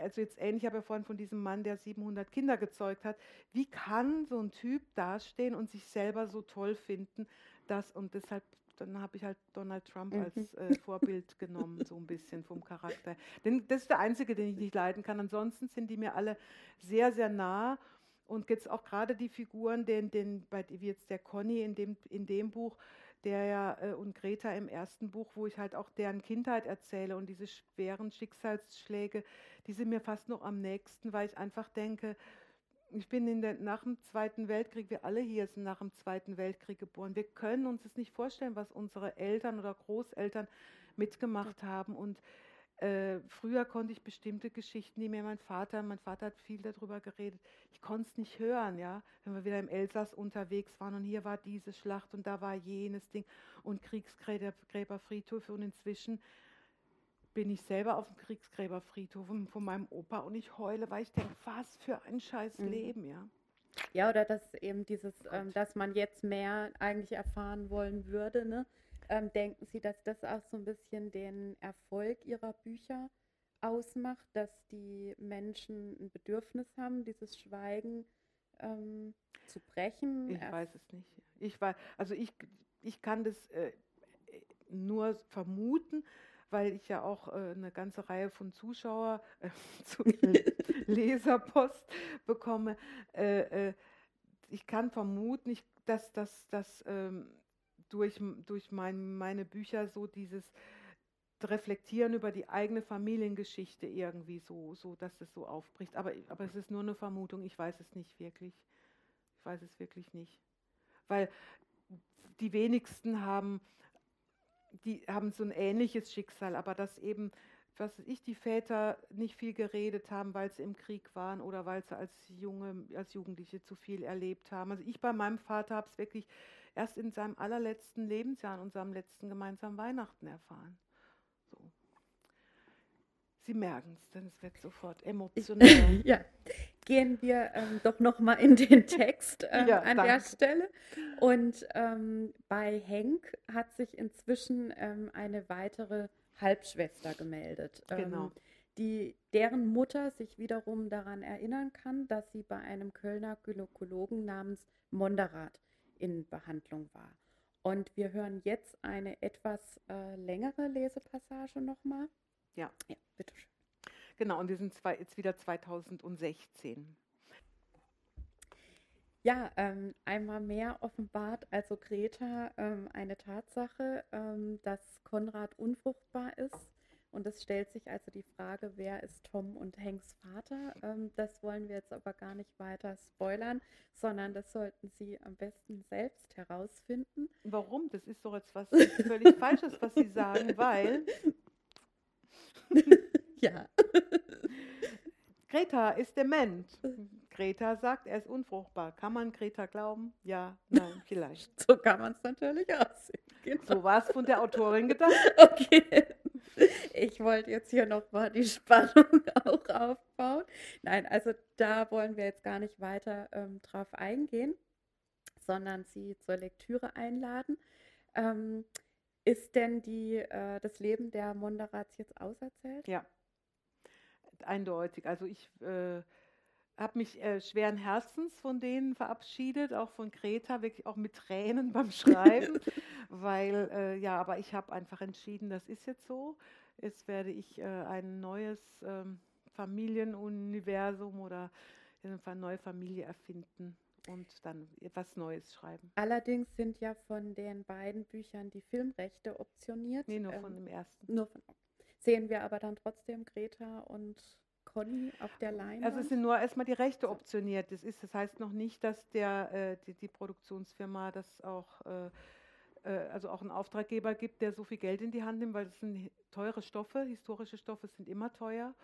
also jetzt ähnlich, ich habe ja vorhin von diesem Mann, der 700 Kinder gezeugt hat, wie kann so ein Typ dastehen und sich selber so toll finden, dass, und deshalb dann habe ich halt Donald Trump mhm. als äh, Vorbild genommen, so ein bisschen vom Charakter. Denn das ist der einzige, den ich nicht leiden kann. Ansonsten sind die mir alle sehr, sehr nah und jetzt auch gerade die Figuren, den, den, bei, wie jetzt der Conny in dem, in dem Buch, der ja äh, und Greta im ersten Buch, wo ich halt auch deren Kindheit erzähle und diese schweren Schicksalsschläge, die sind mir fast noch am nächsten, weil ich einfach denke, ich bin in der, nach dem Zweiten Weltkrieg, wir alle hier sind nach dem Zweiten Weltkrieg geboren. Wir können uns das nicht vorstellen, was unsere Eltern oder Großeltern mitgemacht haben. Und äh, früher konnte ich bestimmte Geschichten, die mir mein Vater, mein Vater hat viel darüber geredet, ich konnte es nicht hören, ja, wenn wir wieder im Elsass unterwegs waren und hier war diese Schlacht und da war jenes Ding und Kriegsgräberfriedhöfe und inzwischen bin ich selber auf dem Kriegsgräberfriedhof von meinem Opa und ich heule, weil ich denke, was für ein scheiß mhm. Leben, ja. Ja, oder dass eben dieses, ähm, dass man jetzt mehr eigentlich erfahren wollen würde, ne? Ähm, denken Sie, dass das auch so ein bisschen den Erfolg Ihrer Bücher ausmacht, dass die Menschen ein Bedürfnis haben, dieses Schweigen ähm, zu brechen? Ich weiß es nicht. Ich weiß, also ich, ich kann das äh, nur vermuten, weil ich ja auch äh, eine ganze Reihe von Zuschauer, äh, zu Leserpost bekomme. Äh, äh, ich kann vermuten, ich, dass, dass, dass ähm, durch, durch mein, meine Bücher so dieses Reflektieren über die eigene Familiengeschichte irgendwie so, so dass es so aufbricht. Aber, aber es ist nur eine Vermutung, ich weiß es nicht wirklich. Ich weiß es wirklich nicht. Weil die wenigsten haben, die haben so ein ähnliches Schicksal, aber dass eben, was ich, die Väter nicht viel geredet haben, weil sie im Krieg waren oder weil sie als junge, als Jugendliche zu viel erlebt haben. Also ich bei meinem Vater habe es wirklich erst in seinem allerletzten Lebensjahr, in unserem letzten gemeinsamen Weihnachten erfahren. So. Sie merken es, denn es wird sofort emotional. ja, gehen wir ähm, doch noch mal in den Text ähm, ja, an danke. der Stelle. Und ähm, bei Henk hat sich inzwischen ähm, eine weitere Halbschwester gemeldet. Ähm, genau. Die, deren Mutter sich wiederum daran erinnern kann, dass sie bei einem Kölner Gynäkologen namens Monderat in Behandlung war. Und wir hören jetzt eine etwas äh, längere Lesepassage nochmal. Ja. Ja, bitteschön. Genau, und wir sind zwei, jetzt wieder 2016. Ja, ähm, einmal mehr offenbart also Greta ähm, eine Tatsache, ähm, dass Konrad unfruchtbar ist. Und es stellt sich also die Frage, wer ist Tom und Hanks Vater? Ähm, das wollen wir jetzt aber gar nicht weiter spoilern, sondern das sollten Sie am besten selbst herausfinden. Warum? Das ist doch jetzt was völlig Falsches, was Sie sagen, weil. ja. Greta ist dement. Greta sagt, er ist unfruchtbar. Kann man Greta glauben? Ja, nein, vielleicht. so kann man es natürlich aussehen. Genau. So war es von der Autorin gedacht. Okay. Ich wollte jetzt hier nochmal die Spannung auch aufbauen. Nein, also da wollen wir jetzt gar nicht weiter ähm, drauf eingehen, sondern Sie zur Lektüre einladen. Ähm, ist denn die, äh, das Leben der Monderatz jetzt auserzählt? Ja, eindeutig. Also ich äh, habe mich äh, schweren Herzens von denen verabschiedet, auch von Greta, wirklich auch mit Tränen beim Schreiben, weil äh, ja, aber ich habe einfach entschieden, das ist jetzt so. Jetzt werde ich äh, ein neues ähm, Familienuniversum oder in einem Fall eine neue Familie erfinden und dann etwas Neues schreiben. Allerdings sind ja von den beiden Büchern die Filmrechte optioniert. Nee, nur ähm, von dem ersten. Nur von, sehen wir aber dann trotzdem Greta und Conny auf der Leinwand? Also es sind nur erstmal die Rechte optioniert. Das, ist, das heißt noch nicht, dass der, äh, die, die, Produktionsfirma das auch, äh, äh, also auch einen Auftraggeber gibt, der so viel Geld in die Hand nimmt, weil das sind teure Stoffe, historische Stoffe sind immer teuer.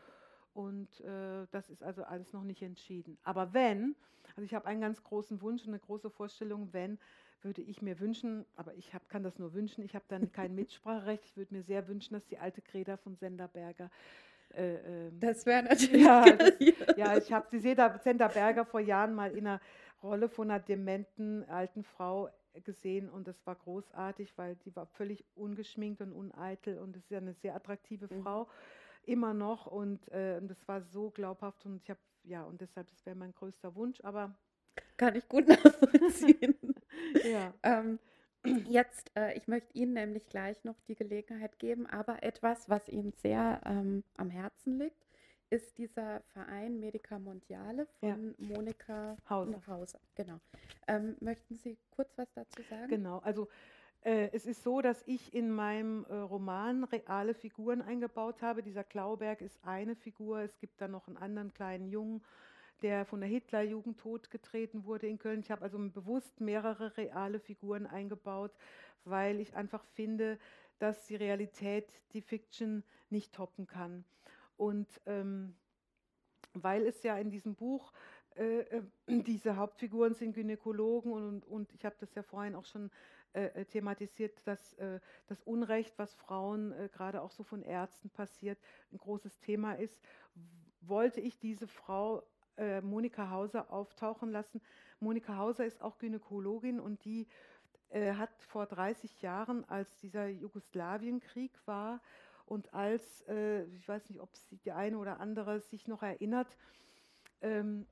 Und äh, das ist also alles noch nicht entschieden. Aber wenn, also ich habe einen ganz großen Wunsch und eine große Vorstellung, wenn, würde ich mir wünschen, aber ich hab, kann das nur wünschen, ich habe dann kein Mitspracherecht, ich würde mir sehr wünschen, dass die alte Greta von Senderberger äh, ähm, das wäre natürlich. Ja, das, ja ich habe die Senda Berger vor Jahren mal in einer Rolle von einer dementen alten Frau gesehen und das war großartig, weil die war völlig ungeschminkt und uneitel und es ist ja eine sehr attraktive mhm. Frau immer noch und, äh, das war so glaubhaft und ich habe ja und deshalb das wäre mein größter Wunsch, aber kann ich gut nachvollziehen. ja. Ähm, Jetzt, äh, ich möchte Ihnen nämlich gleich noch die Gelegenheit geben, aber etwas, was Ihnen sehr ähm, am Herzen liegt, ist dieser Verein Medica Mondiale von ja. Monika Hauser. Hauser. Genau. Ähm, möchten Sie kurz was dazu sagen? Genau, also äh, es ist so, dass ich in meinem äh, Roman reale Figuren eingebaut habe. Dieser Klauberg ist eine Figur, es gibt dann noch einen anderen kleinen Jungen der von der Hitlerjugend totgetreten wurde in Köln. Ich habe also bewusst mehrere reale Figuren eingebaut, weil ich einfach finde, dass die Realität die Fiction nicht toppen kann. Und ähm, weil es ja in diesem Buch äh, äh diese Hauptfiguren sind Gynäkologen und, und, ich habe das ja vorhin auch schon äh, äh thematisiert, dass äh, das Unrecht, was Frauen äh, gerade auch so von Ärzten passiert, ein großes Thema ist, wollte ich diese Frau äh, Monika Hauser auftauchen lassen. Monika Hauser ist auch Gynäkologin und die äh, hat vor 30 Jahren, als dieser Jugoslawienkrieg war und als, äh, ich weiß nicht, ob sie die eine oder andere sich noch erinnert, ähm,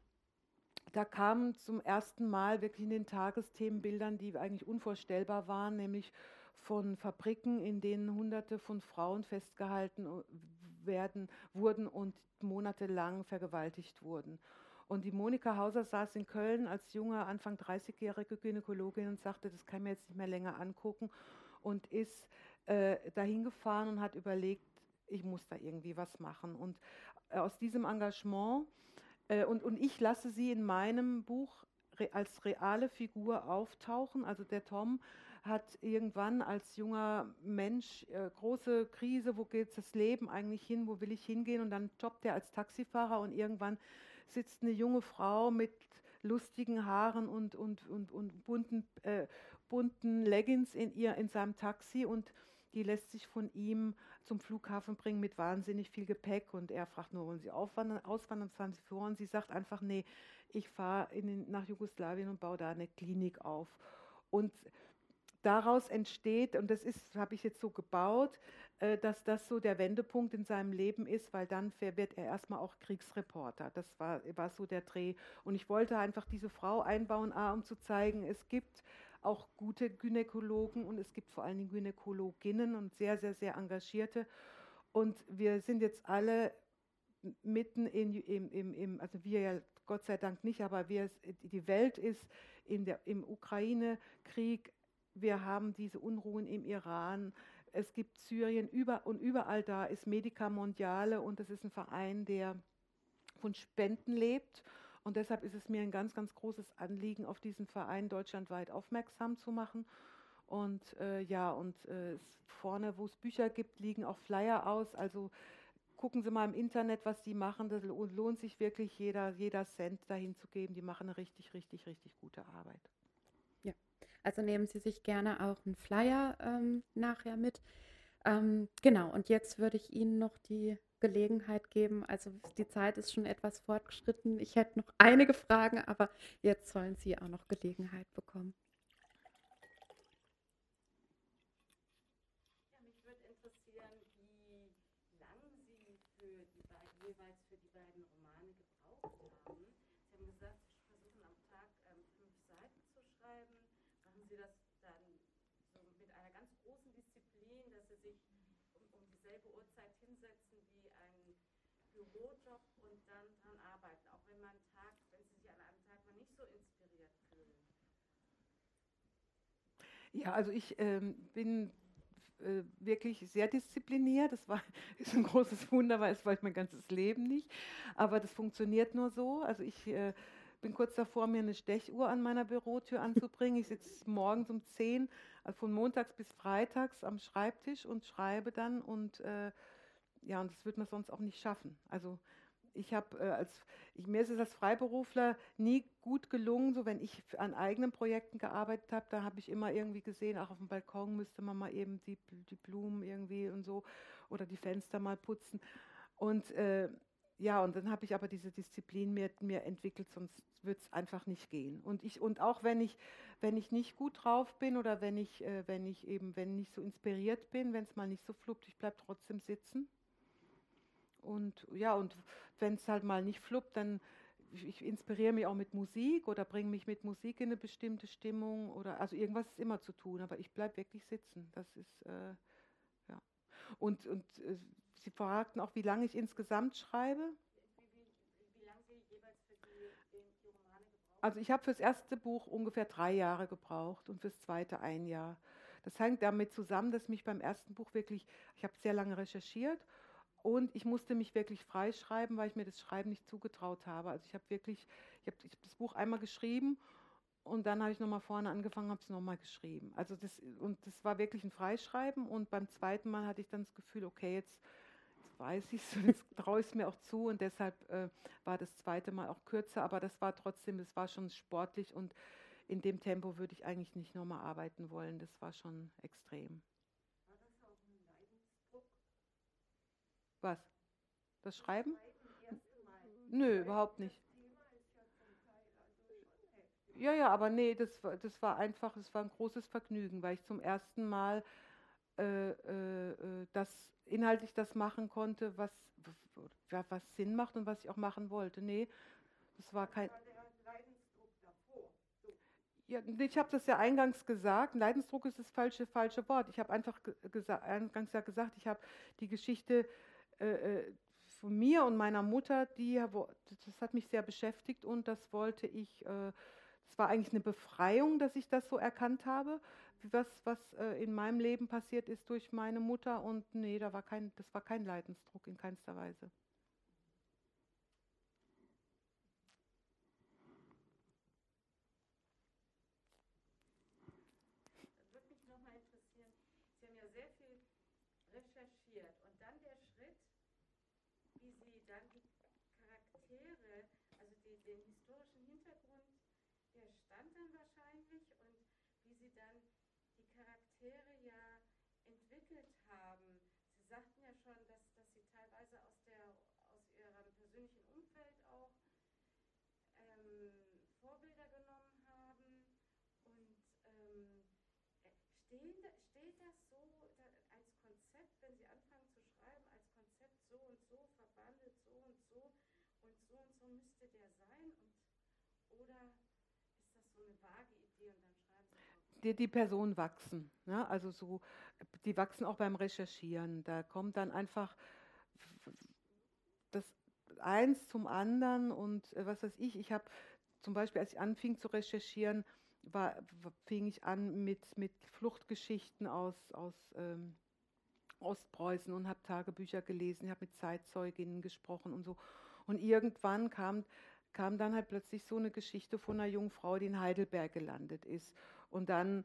da kamen zum ersten Mal wirklich in den Tagesthemenbildern, die eigentlich unvorstellbar waren, nämlich von Fabriken, in denen Hunderte von Frauen festgehalten äh, werden, wurden und monatelang vergewaltigt wurden. Und die Monika Hauser saß in Köln als junge, Anfang 30-jährige Gynäkologin und sagte, das kann mir jetzt nicht mehr länger angucken und ist äh, dahin gefahren und hat überlegt, ich muss da irgendwie was machen. Und äh, aus diesem Engagement, äh, und, und ich lasse sie in meinem Buch als reale Figur auftauchen. Also der Tom hat irgendwann als junger Mensch äh, große Krise, wo geht das Leben eigentlich hin, wo will ich hingehen? Und dann jobbt er als Taxifahrer und irgendwann sitzt eine junge Frau mit lustigen Haaren und, und, und, und bunten, äh, bunten Leggings in, ihr, in seinem Taxi und die lässt sich von ihm zum Flughafen bringen mit wahnsinnig viel Gepäck und er fragt nur, wollen Sie aufwandern, auswandern, was haben Sie vor? Und sie sagt einfach, nee, ich fahre nach Jugoslawien und baue da eine Klinik auf. Und daraus entsteht, und das ist, habe ich jetzt so gebaut, äh, dass das so der Wendepunkt in seinem Leben ist, weil dann wird er erstmal auch Kriegsreporter. Das war, war so der Dreh. Und ich wollte einfach diese Frau einbauen, A, um zu zeigen, es gibt auch gute Gynäkologen und es gibt vor allen Dingen Gynäkologinnen und sehr, sehr, sehr engagierte. Und wir sind jetzt alle mitten in, im, im, im, also wir ja Gott sei Dank nicht, aber wir, die Welt ist in der, im Ukraine-Krieg, wir haben diese Unruhen im Iran, es gibt Syrien über, und überall da ist Medica Mondiale und das ist ein Verein, der von Spenden lebt. Und deshalb ist es mir ein ganz, ganz großes Anliegen, auf diesen Verein deutschlandweit aufmerksam zu machen. Und äh, ja, und äh, vorne, wo es Bücher gibt, liegen auch Flyer aus. Also gucken Sie mal im Internet, was die machen. Das lohnt sich wirklich jeder, jeder Cent dahin zu geben. Die machen eine richtig, richtig, richtig gute Arbeit. Also nehmen Sie sich gerne auch einen Flyer ähm, nachher mit. Ähm, genau, und jetzt würde ich Ihnen noch die Gelegenheit geben. Also die Zeit ist schon etwas fortgeschritten. Ich hätte noch einige Fragen, aber jetzt sollen Sie auch noch Gelegenheit bekommen. Bürojob und dann dran arbeiten, auch wenn man Tag, wenn Sie sich an einem Tag mal nicht so inspiriert fühlen? Ja, also ich ähm, bin äh, wirklich sehr diszipliniert. Das war, ist ein großes Wunder, weil es war mein ganzes Leben nicht. Aber das funktioniert nur so. Also ich äh, bin kurz davor, mir eine Stechuhr an meiner Bürotür anzubringen. Ich sitze morgens um 10, also von montags bis freitags am Schreibtisch und schreibe dann und äh, ja, und das wird man sonst auch nicht schaffen. Also ich habe äh, als ich, mir ist es als Freiberufler nie gut gelungen, so wenn ich an eigenen Projekten gearbeitet habe, da habe ich immer irgendwie gesehen, auch auf dem Balkon müsste man mal eben die, die Blumen irgendwie und so oder die Fenster mal putzen. Und äh, ja, und dann habe ich aber diese Disziplin mir, mir entwickelt, sonst wird es einfach nicht gehen. Und ich, und auch wenn ich, wenn ich nicht gut drauf bin oder wenn ich, äh, wenn ich eben, wenn nicht so inspiriert bin, wenn es mal nicht so fluppt, ich bleibe trotzdem sitzen und ja, und wenn es halt mal nicht fluppt, dann ich inspiriere mich auch mit Musik oder bringe mich mit Musik in eine bestimmte Stimmung oder also irgendwas ist immer zu tun, aber ich bleibe wirklich sitzen. Das ist äh, ja. Und, und äh, Sie fragten auch, wie lange ich insgesamt schreibe. Wie, wie, wie lange jeweils für die Romane gebraucht Also ich habe fürs erste Buch ungefähr drei Jahre gebraucht und fürs zweite ein Jahr. Das hängt damit zusammen, dass mich beim ersten Buch wirklich, ich habe sehr lange recherchiert und ich musste mich wirklich freischreiben, weil ich mir das Schreiben nicht zugetraut habe. Also ich habe wirklich, ich habe hab das Buch einmal geschrieben und dann habe ich nochmal vorne angefangen, habe es nochmal geschrieben. Also das, und das war wirklich ein Freischreiben und beim zweiten Mal hatte ich dann das Gefühl, okay, jetzt, jetzt weiß ich es, jetzt traue ich es mir auch zu und deshalb äh, war das zweite Mal auch kürzer, aber das war trotzdem, das war schon sportlich und in dem Tempo würde ich eigentlich nicht nochmal arbeiten wollen. Das war schon extrem. Was? Das Schreiben? Nö, überhaupt nicht. Ja, ja, aber nee, das, das war einfach, es war ein großes Vergnügen, weil ich zum ersten Mal äh, äh, äh das inhaltlich das machen konnte, was, was Sinn macht und was ich auch machen wollte. Nee, das war kein. Ja, ich habe das ja eingangs gesagt. Leidensdruck ist das falsche, falsche Wort. Ich habe einfach eingangs ja gesagt, ich habe die Geschichte äh, äh, von mir und meiner Mutter, die, das hat mich sehr beschäftigt und das wollte ich, äh, das war eigentlich eine Befreiung, dass ich das so erkannt habe, was, was äh, in meinem Leben passiert ist durch meine Mutter und nee, da war kein, das war kein Leidensdruck in keinster Weise. den historischen Hintergrund, der stand dann wahrscheinlich und wie Sie dann die Charaktere ja entwickelt haben. Sie sagten ja schon, dass, dass Sie teilweise aus, der, aus Ihrem persönlichen Umfeld auch ähm, Vorbilder genommen haben. Und ähm, stehen, steht das so als Konzept, wenn Sie anfangen zu schreiben, als Konzept so und so verbandelt, so und so? und so und so müsste der sein? Und, oder ist das so eine vage Idee und dann schreiben Sie die, die Personen wachsen. Ne? Also so, die wachsen auch beim Recherchieren. Da kommt dann einfach das, eins zum anderen und äh, was weiß ich, ich habe zum Beispiel, als ich anfing zu recherchieren, war, fing ich an mit, mit Fluchtgeschichten aus, aus ähm, Ostpreußen und habe Tagebücher gelesen, ich habe mit Zeitzeuginnen gesprochen und so. Und irgendwann kam, kam dann halt plötzlich so eine Geschichte von einer jungen Frau, die in Heidelberg gelandet ist. Und dann,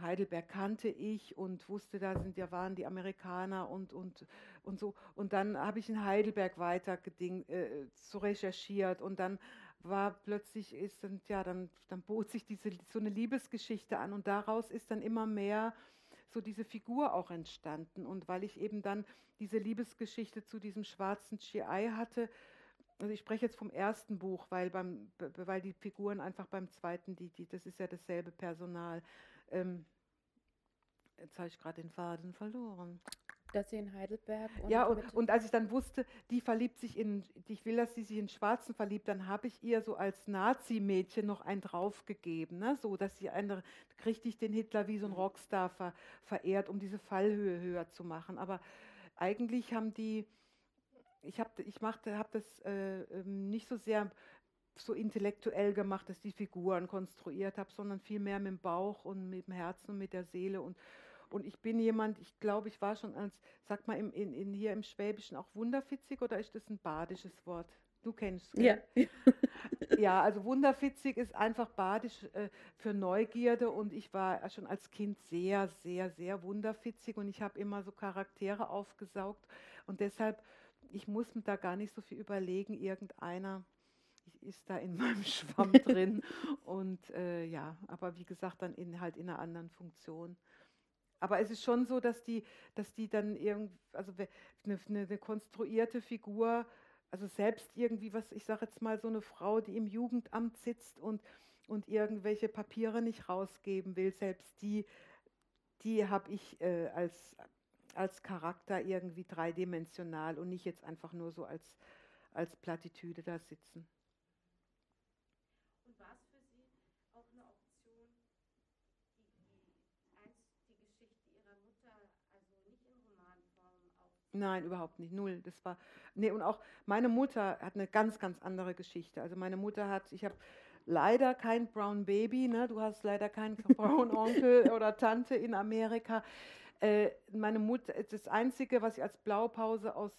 Heidelberg kannte ich und wusste, da sind ja waren die Amerikaner und, und, und so. Und dann habe ich in Heidelberg weiter geding, äh, so recherchiert. Und dann war plötzlich ist dann ja dann dann bot sich diese so eine Liebesgeschichte an. Und daraus ist dann immer mehr so diese Figur auch entstanden. Und weil ich eben dann diese Liebesgeschichte zu diesem schwarzen GI hatte also ich spreche jetzt vom ersten Buch, weil beim weil die Figuren einfach beim zweiten die die das ist ja dasselbe Personal ähm, jetzt habe ich gerade den Faden verloren dass sie in Heidelberg und ja und, und, als ich dann wusste, die verliebt sich in, ich will, dass sie sich in Schwarzen verliebt, dann habe ich ihr so als Nazi-Mädchen noch einen draufgegeben, ne? so dass sie eine, richtig den Hitler wie so ein Rockstar ver, verehrt, um diese Fallhöhe höher zu machen. Aber eigentlich haben die, ich habe ich machte, habe das äh, ähm, nicht so sehr so intellektuell gemacht, dass ich die Figuren konstruiert habe, sondern viel mehr mit dem Bauch und mit dem Herzen und mit der Seele und und ich bin jemand, ich glaube, ich war schon als, sag mal, im, in, in hier im Schwäbischen auch wunderfitzig oder ist das ein badisches Wort? Du kennst es. Ja. ja, also wunderfitzig ist einfach badisch äh, für Neugierde und ich war schon als Kind sehr, sehr, sehr wunderfitzig und ich habe immer so Charaktere aufgesaugt und deshalb, ich muss mir da gar nicht so viel überlegen, irgendeiner ist da in meinem Schwamm drin und äh, ja, aber wie gesagt, dann in, halt in einer anderen Funktion. Aber es ist schon so, dass die, dass die dann irgendwie, also eine, eine, konstruierte Figur, also selbst irgendwie, was ich sage jetzt mal, so eine Frau, die im Jugendamt sitzt und, und irgendwelche Papiere nicht rausgeben will, selbst die, die habe ich äh, als, als Charakter irgendwie dreidimensional und nicht jetzt einfach nur so als, als Plattitüde da sitzen. Nein, überhaupt nicht. Null. Das war. Nee, und auch meine Mutter hat eine ganz, ganz andere Geschichte. Also meine Mutter hat, ich habe leider kein Brown Baby, ne? Du hast leider keinen Brown Onkel oder Tante in Amerika. Äh, meine Mutter, das Einzige, was ich als Blaupause aus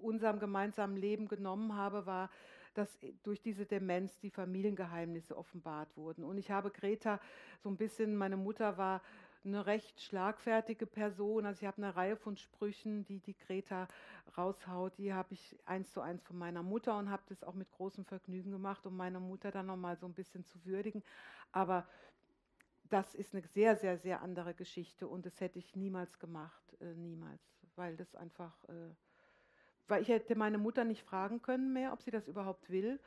unserem gemeinsamen Leben genommen habe, war, dass durch diese Demenz die Familiengeheimnisse offenbart wurden. Und ich habe Greta so ein bisschen, meine Mutter war eine recht schlagfertige Person. Also ich habe eine Reihe von Sprüchen, die die Greta raushaut, die habe ich eins zu eins von meiner Mutter und habe das auch mit großem Vergnügen gemacht, um meine Mutter dann nochmal so ein bisschen zu würdigen. Aber das ist eine sehr, sehr, sehr andere Geschichte und das hätte ich niemals gemacht, äh, niemals, weil das einfach, äh, weil ich hätte meine Mutter nicht fragen können mehr, ob sie das überhaupt will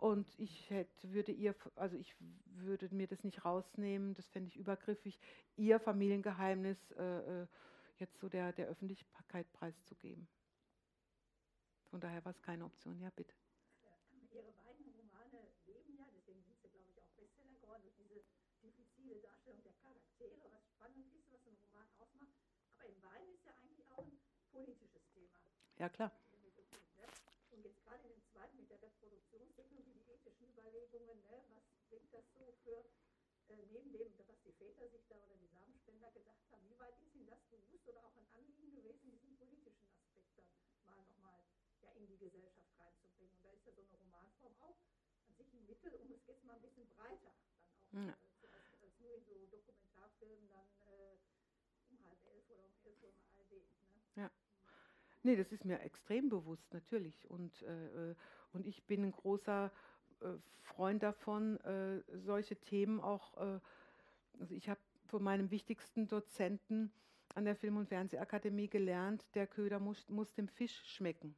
und ich hätte, würde ihr, also ich würde mir das nicht rausnehmen, das fände ich übergriffig, ihr Familiengeheimnis äh, äh, jetzt so der, der Öffentlichkeit preiszugeben. Von daher war es keine Option. Ja, bitte. Ihre beiden Romane leben ja, deswegen sind sie, glaube ich, auch Bestseller geworden, durch diese diffizile Darstellung der Charaktere, was spannend ist, was ein Roman ausmacht. Aber in beiden ist ja eigentlich auch ein politisches Thema. Ja, klar. Und jetzt gerade in dem zweiten mit der Reproduktionstechnologie, die ethischen Überlegungen, ne, was bringt das so für, äh, neben dem, was die Väter sich da oder die Samenspender gedacht haben, wie weit ist Ihnen das bewusst oder auch ein Anliegen gewesen, diesen politischen Aspekt dann mal nochmal ja, in die Gesellschaft reinzubringen? Und da ist ja so eine Romanform auch an sich ein Mittel, um es jetzt mal ein bisschen breiter dann auch ja. äh, als, als, nur in so Dokumentarfilmen dann äh, um halb elf oder um elf Uhr im ARD. Ne? Ja. Nee, das ist mir extrem bewusst, natürlich. Und, äh, äh, und ich bin ein großer äh, Freund davon, äh, solche Themen auch, äh, also ich habe von meinem wichtigsten Dozenten an der Film- und Fernsehakademie gelernt, der Köder muss, muss dem Fisch schmecken.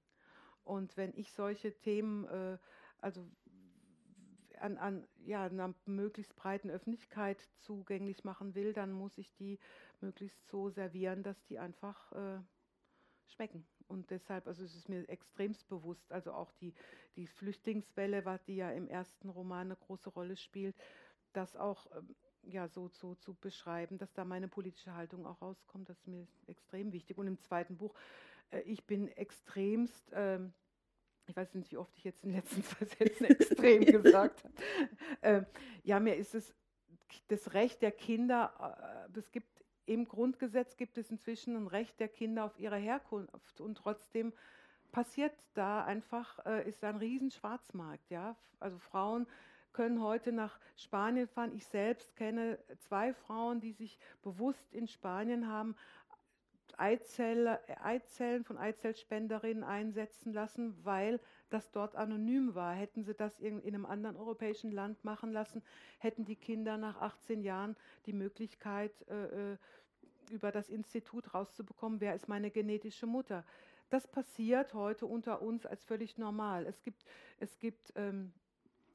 Und wenn ich solche Themen, äh, also an, an ja, einer möglichst breiten Öffentlichkeit zugänglich machen will, dann muss ich die möglichst so servieren, dass die einfach schmecken. Und deshalb, also es ist mir extremst bewusst, also auch die, die Flüchtlingswelle, die ja im ersten Roman eine große Rolle spielt, das auch ähm, ja, so, so zu beschreiben, dass da meine politische Haltung auch rauskommt, das ist mir extrem wichtig. Und im zweiten Buch, äh, ich bin extremst, äh, ich weiß nicht, wie oft ich jetzt in den letzten zwei Sätzen extrem gesagt habe. Äh, ja, mir ist es das Recht der Kinder, äh, es gibt im Grundgesetz gibt es inzwischen ein Recht der Kinder auf ihre Herkunft und trotzdem passiert da einfach, äh, ist ein riesen Schwarzmarkt. Ja? Also Frauen können heute nach Spanien fahren. Ich selbst kenne zwei Frauen, die sich bewusst in Spanien haben Eizelle, Eizellen von Eizellspenderinnen einsetzen lassen, weil das dort anonym war. Hätten sie das in, in einem anderen europäischen Land machen lassen, hätten die Kinder nach 18 Jahren die Möglichkeit, äh, äh, über das Institut rauszubekommen, wer ist meine genetische Mutter. Das passiert heute unter uns als völlig normal. Es gibt, es gibt ähm,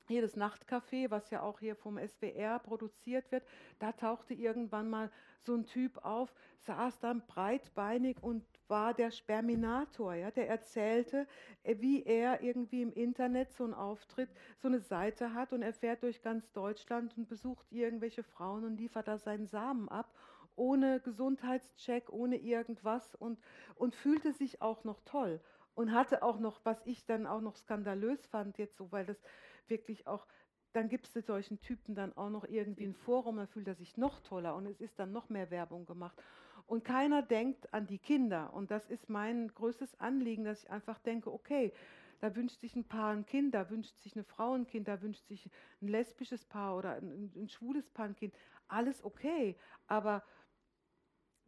hier das Nachtcafé, was ja auch hier vom SWR produziert wird, da tauchte irgendwann mal so ein Typ auf, saß dann breitbeinig und war der Sperminator, ja, der erzählte, äh, wie er irgendwie im Internet so einen Auftritt, so eine Seite hat und er fährt durch ganz Deutschland und besucht irgendwelche Frauen und liefert da seinen Samen ab, ohne Gesundheitscheck, ohne irgendwas und, und fühlte sich auch noch toll und hatte auch noch, was ich dann auch noch skandalös fand jetzt so, weil das wirklich auch, dann gibt es solchen Typen dann auch noch irgendwie ein Forum, dann fühlt er sich noch toller und es ist dann noch mehr Werbung gemacht. Und keiner denkt an die Kinder. Und das ist mein größtes Anliegen, dass ich einfach denke, okay, da wünscht sich ein Paar ein Kind, da wünscht sich eine Frau ein Kind, da wünscht sich ein lesbisches Paar oder ein, ein schwules Paar ein Kind. Alles okay, aber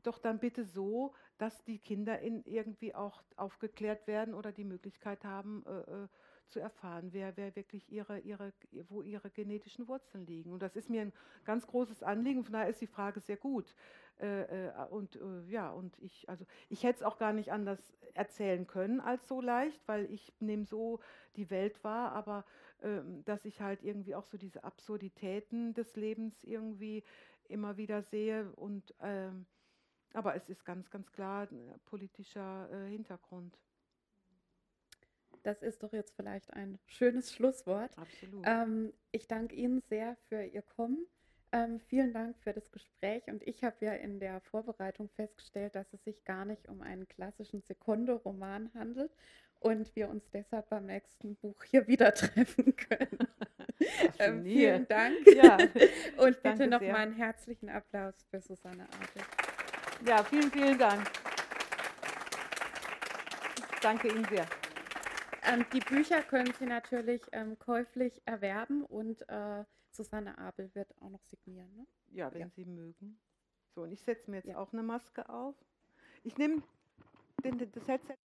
doch dann bitte so, dass die Kinder in irgendwie auch aufgeklärt werden oder die Möglichkeit haben, äh, äh zu erfahren, wer, wer wirklich ihre, ihre, wo ihre genetischen Wurzeln liegen. Und das ist mir ein ganz großes Anliegen, von daher ist die Frage sehr gut. Äh, äh, und äh, ja, und ich, also ich hätte es auch gar nicht anders erzählen können als so leicht, weil ich nehme so die Welt wahr, aber ähm, dass ich halt irgendwie auch so diese Absurditäten des Lebens irgendwie immer wieder sehe und ähm, aber es ist ganz, ganz klar ein politischer äh, Hintergrund. Das ist doch jetzt vielleicht ein schönes Schlusswort. Absolut. Ähm, ich danke Ihnen sehr für Ihr Kommen. Ähm, vielen Dank für das Gespräch. Und ich habe ja in der Vorbereitung festgestellt, dass es sich gar nicht um einen klassischen Sekunde-Roman handelt und wir uns deshalb beim nächsten Buch hier wieder treffen können. ähm, vielen Dank. Ja, und bitte nochmal einen herzlichen Applaus für Susanne Adel. Ja, vielen, vielen Dank. Danke Ihnen sehr. Ähm, die Bücher können Sie natürlich ähm, käuflich erwerben und äh, Susanne Abel wird auch noch signieren. Ne? Ja, wenn ja. Sie mögen. So, und ich setze mir jetzt ja. auch eine Maske auf. Ich nehme das Headset.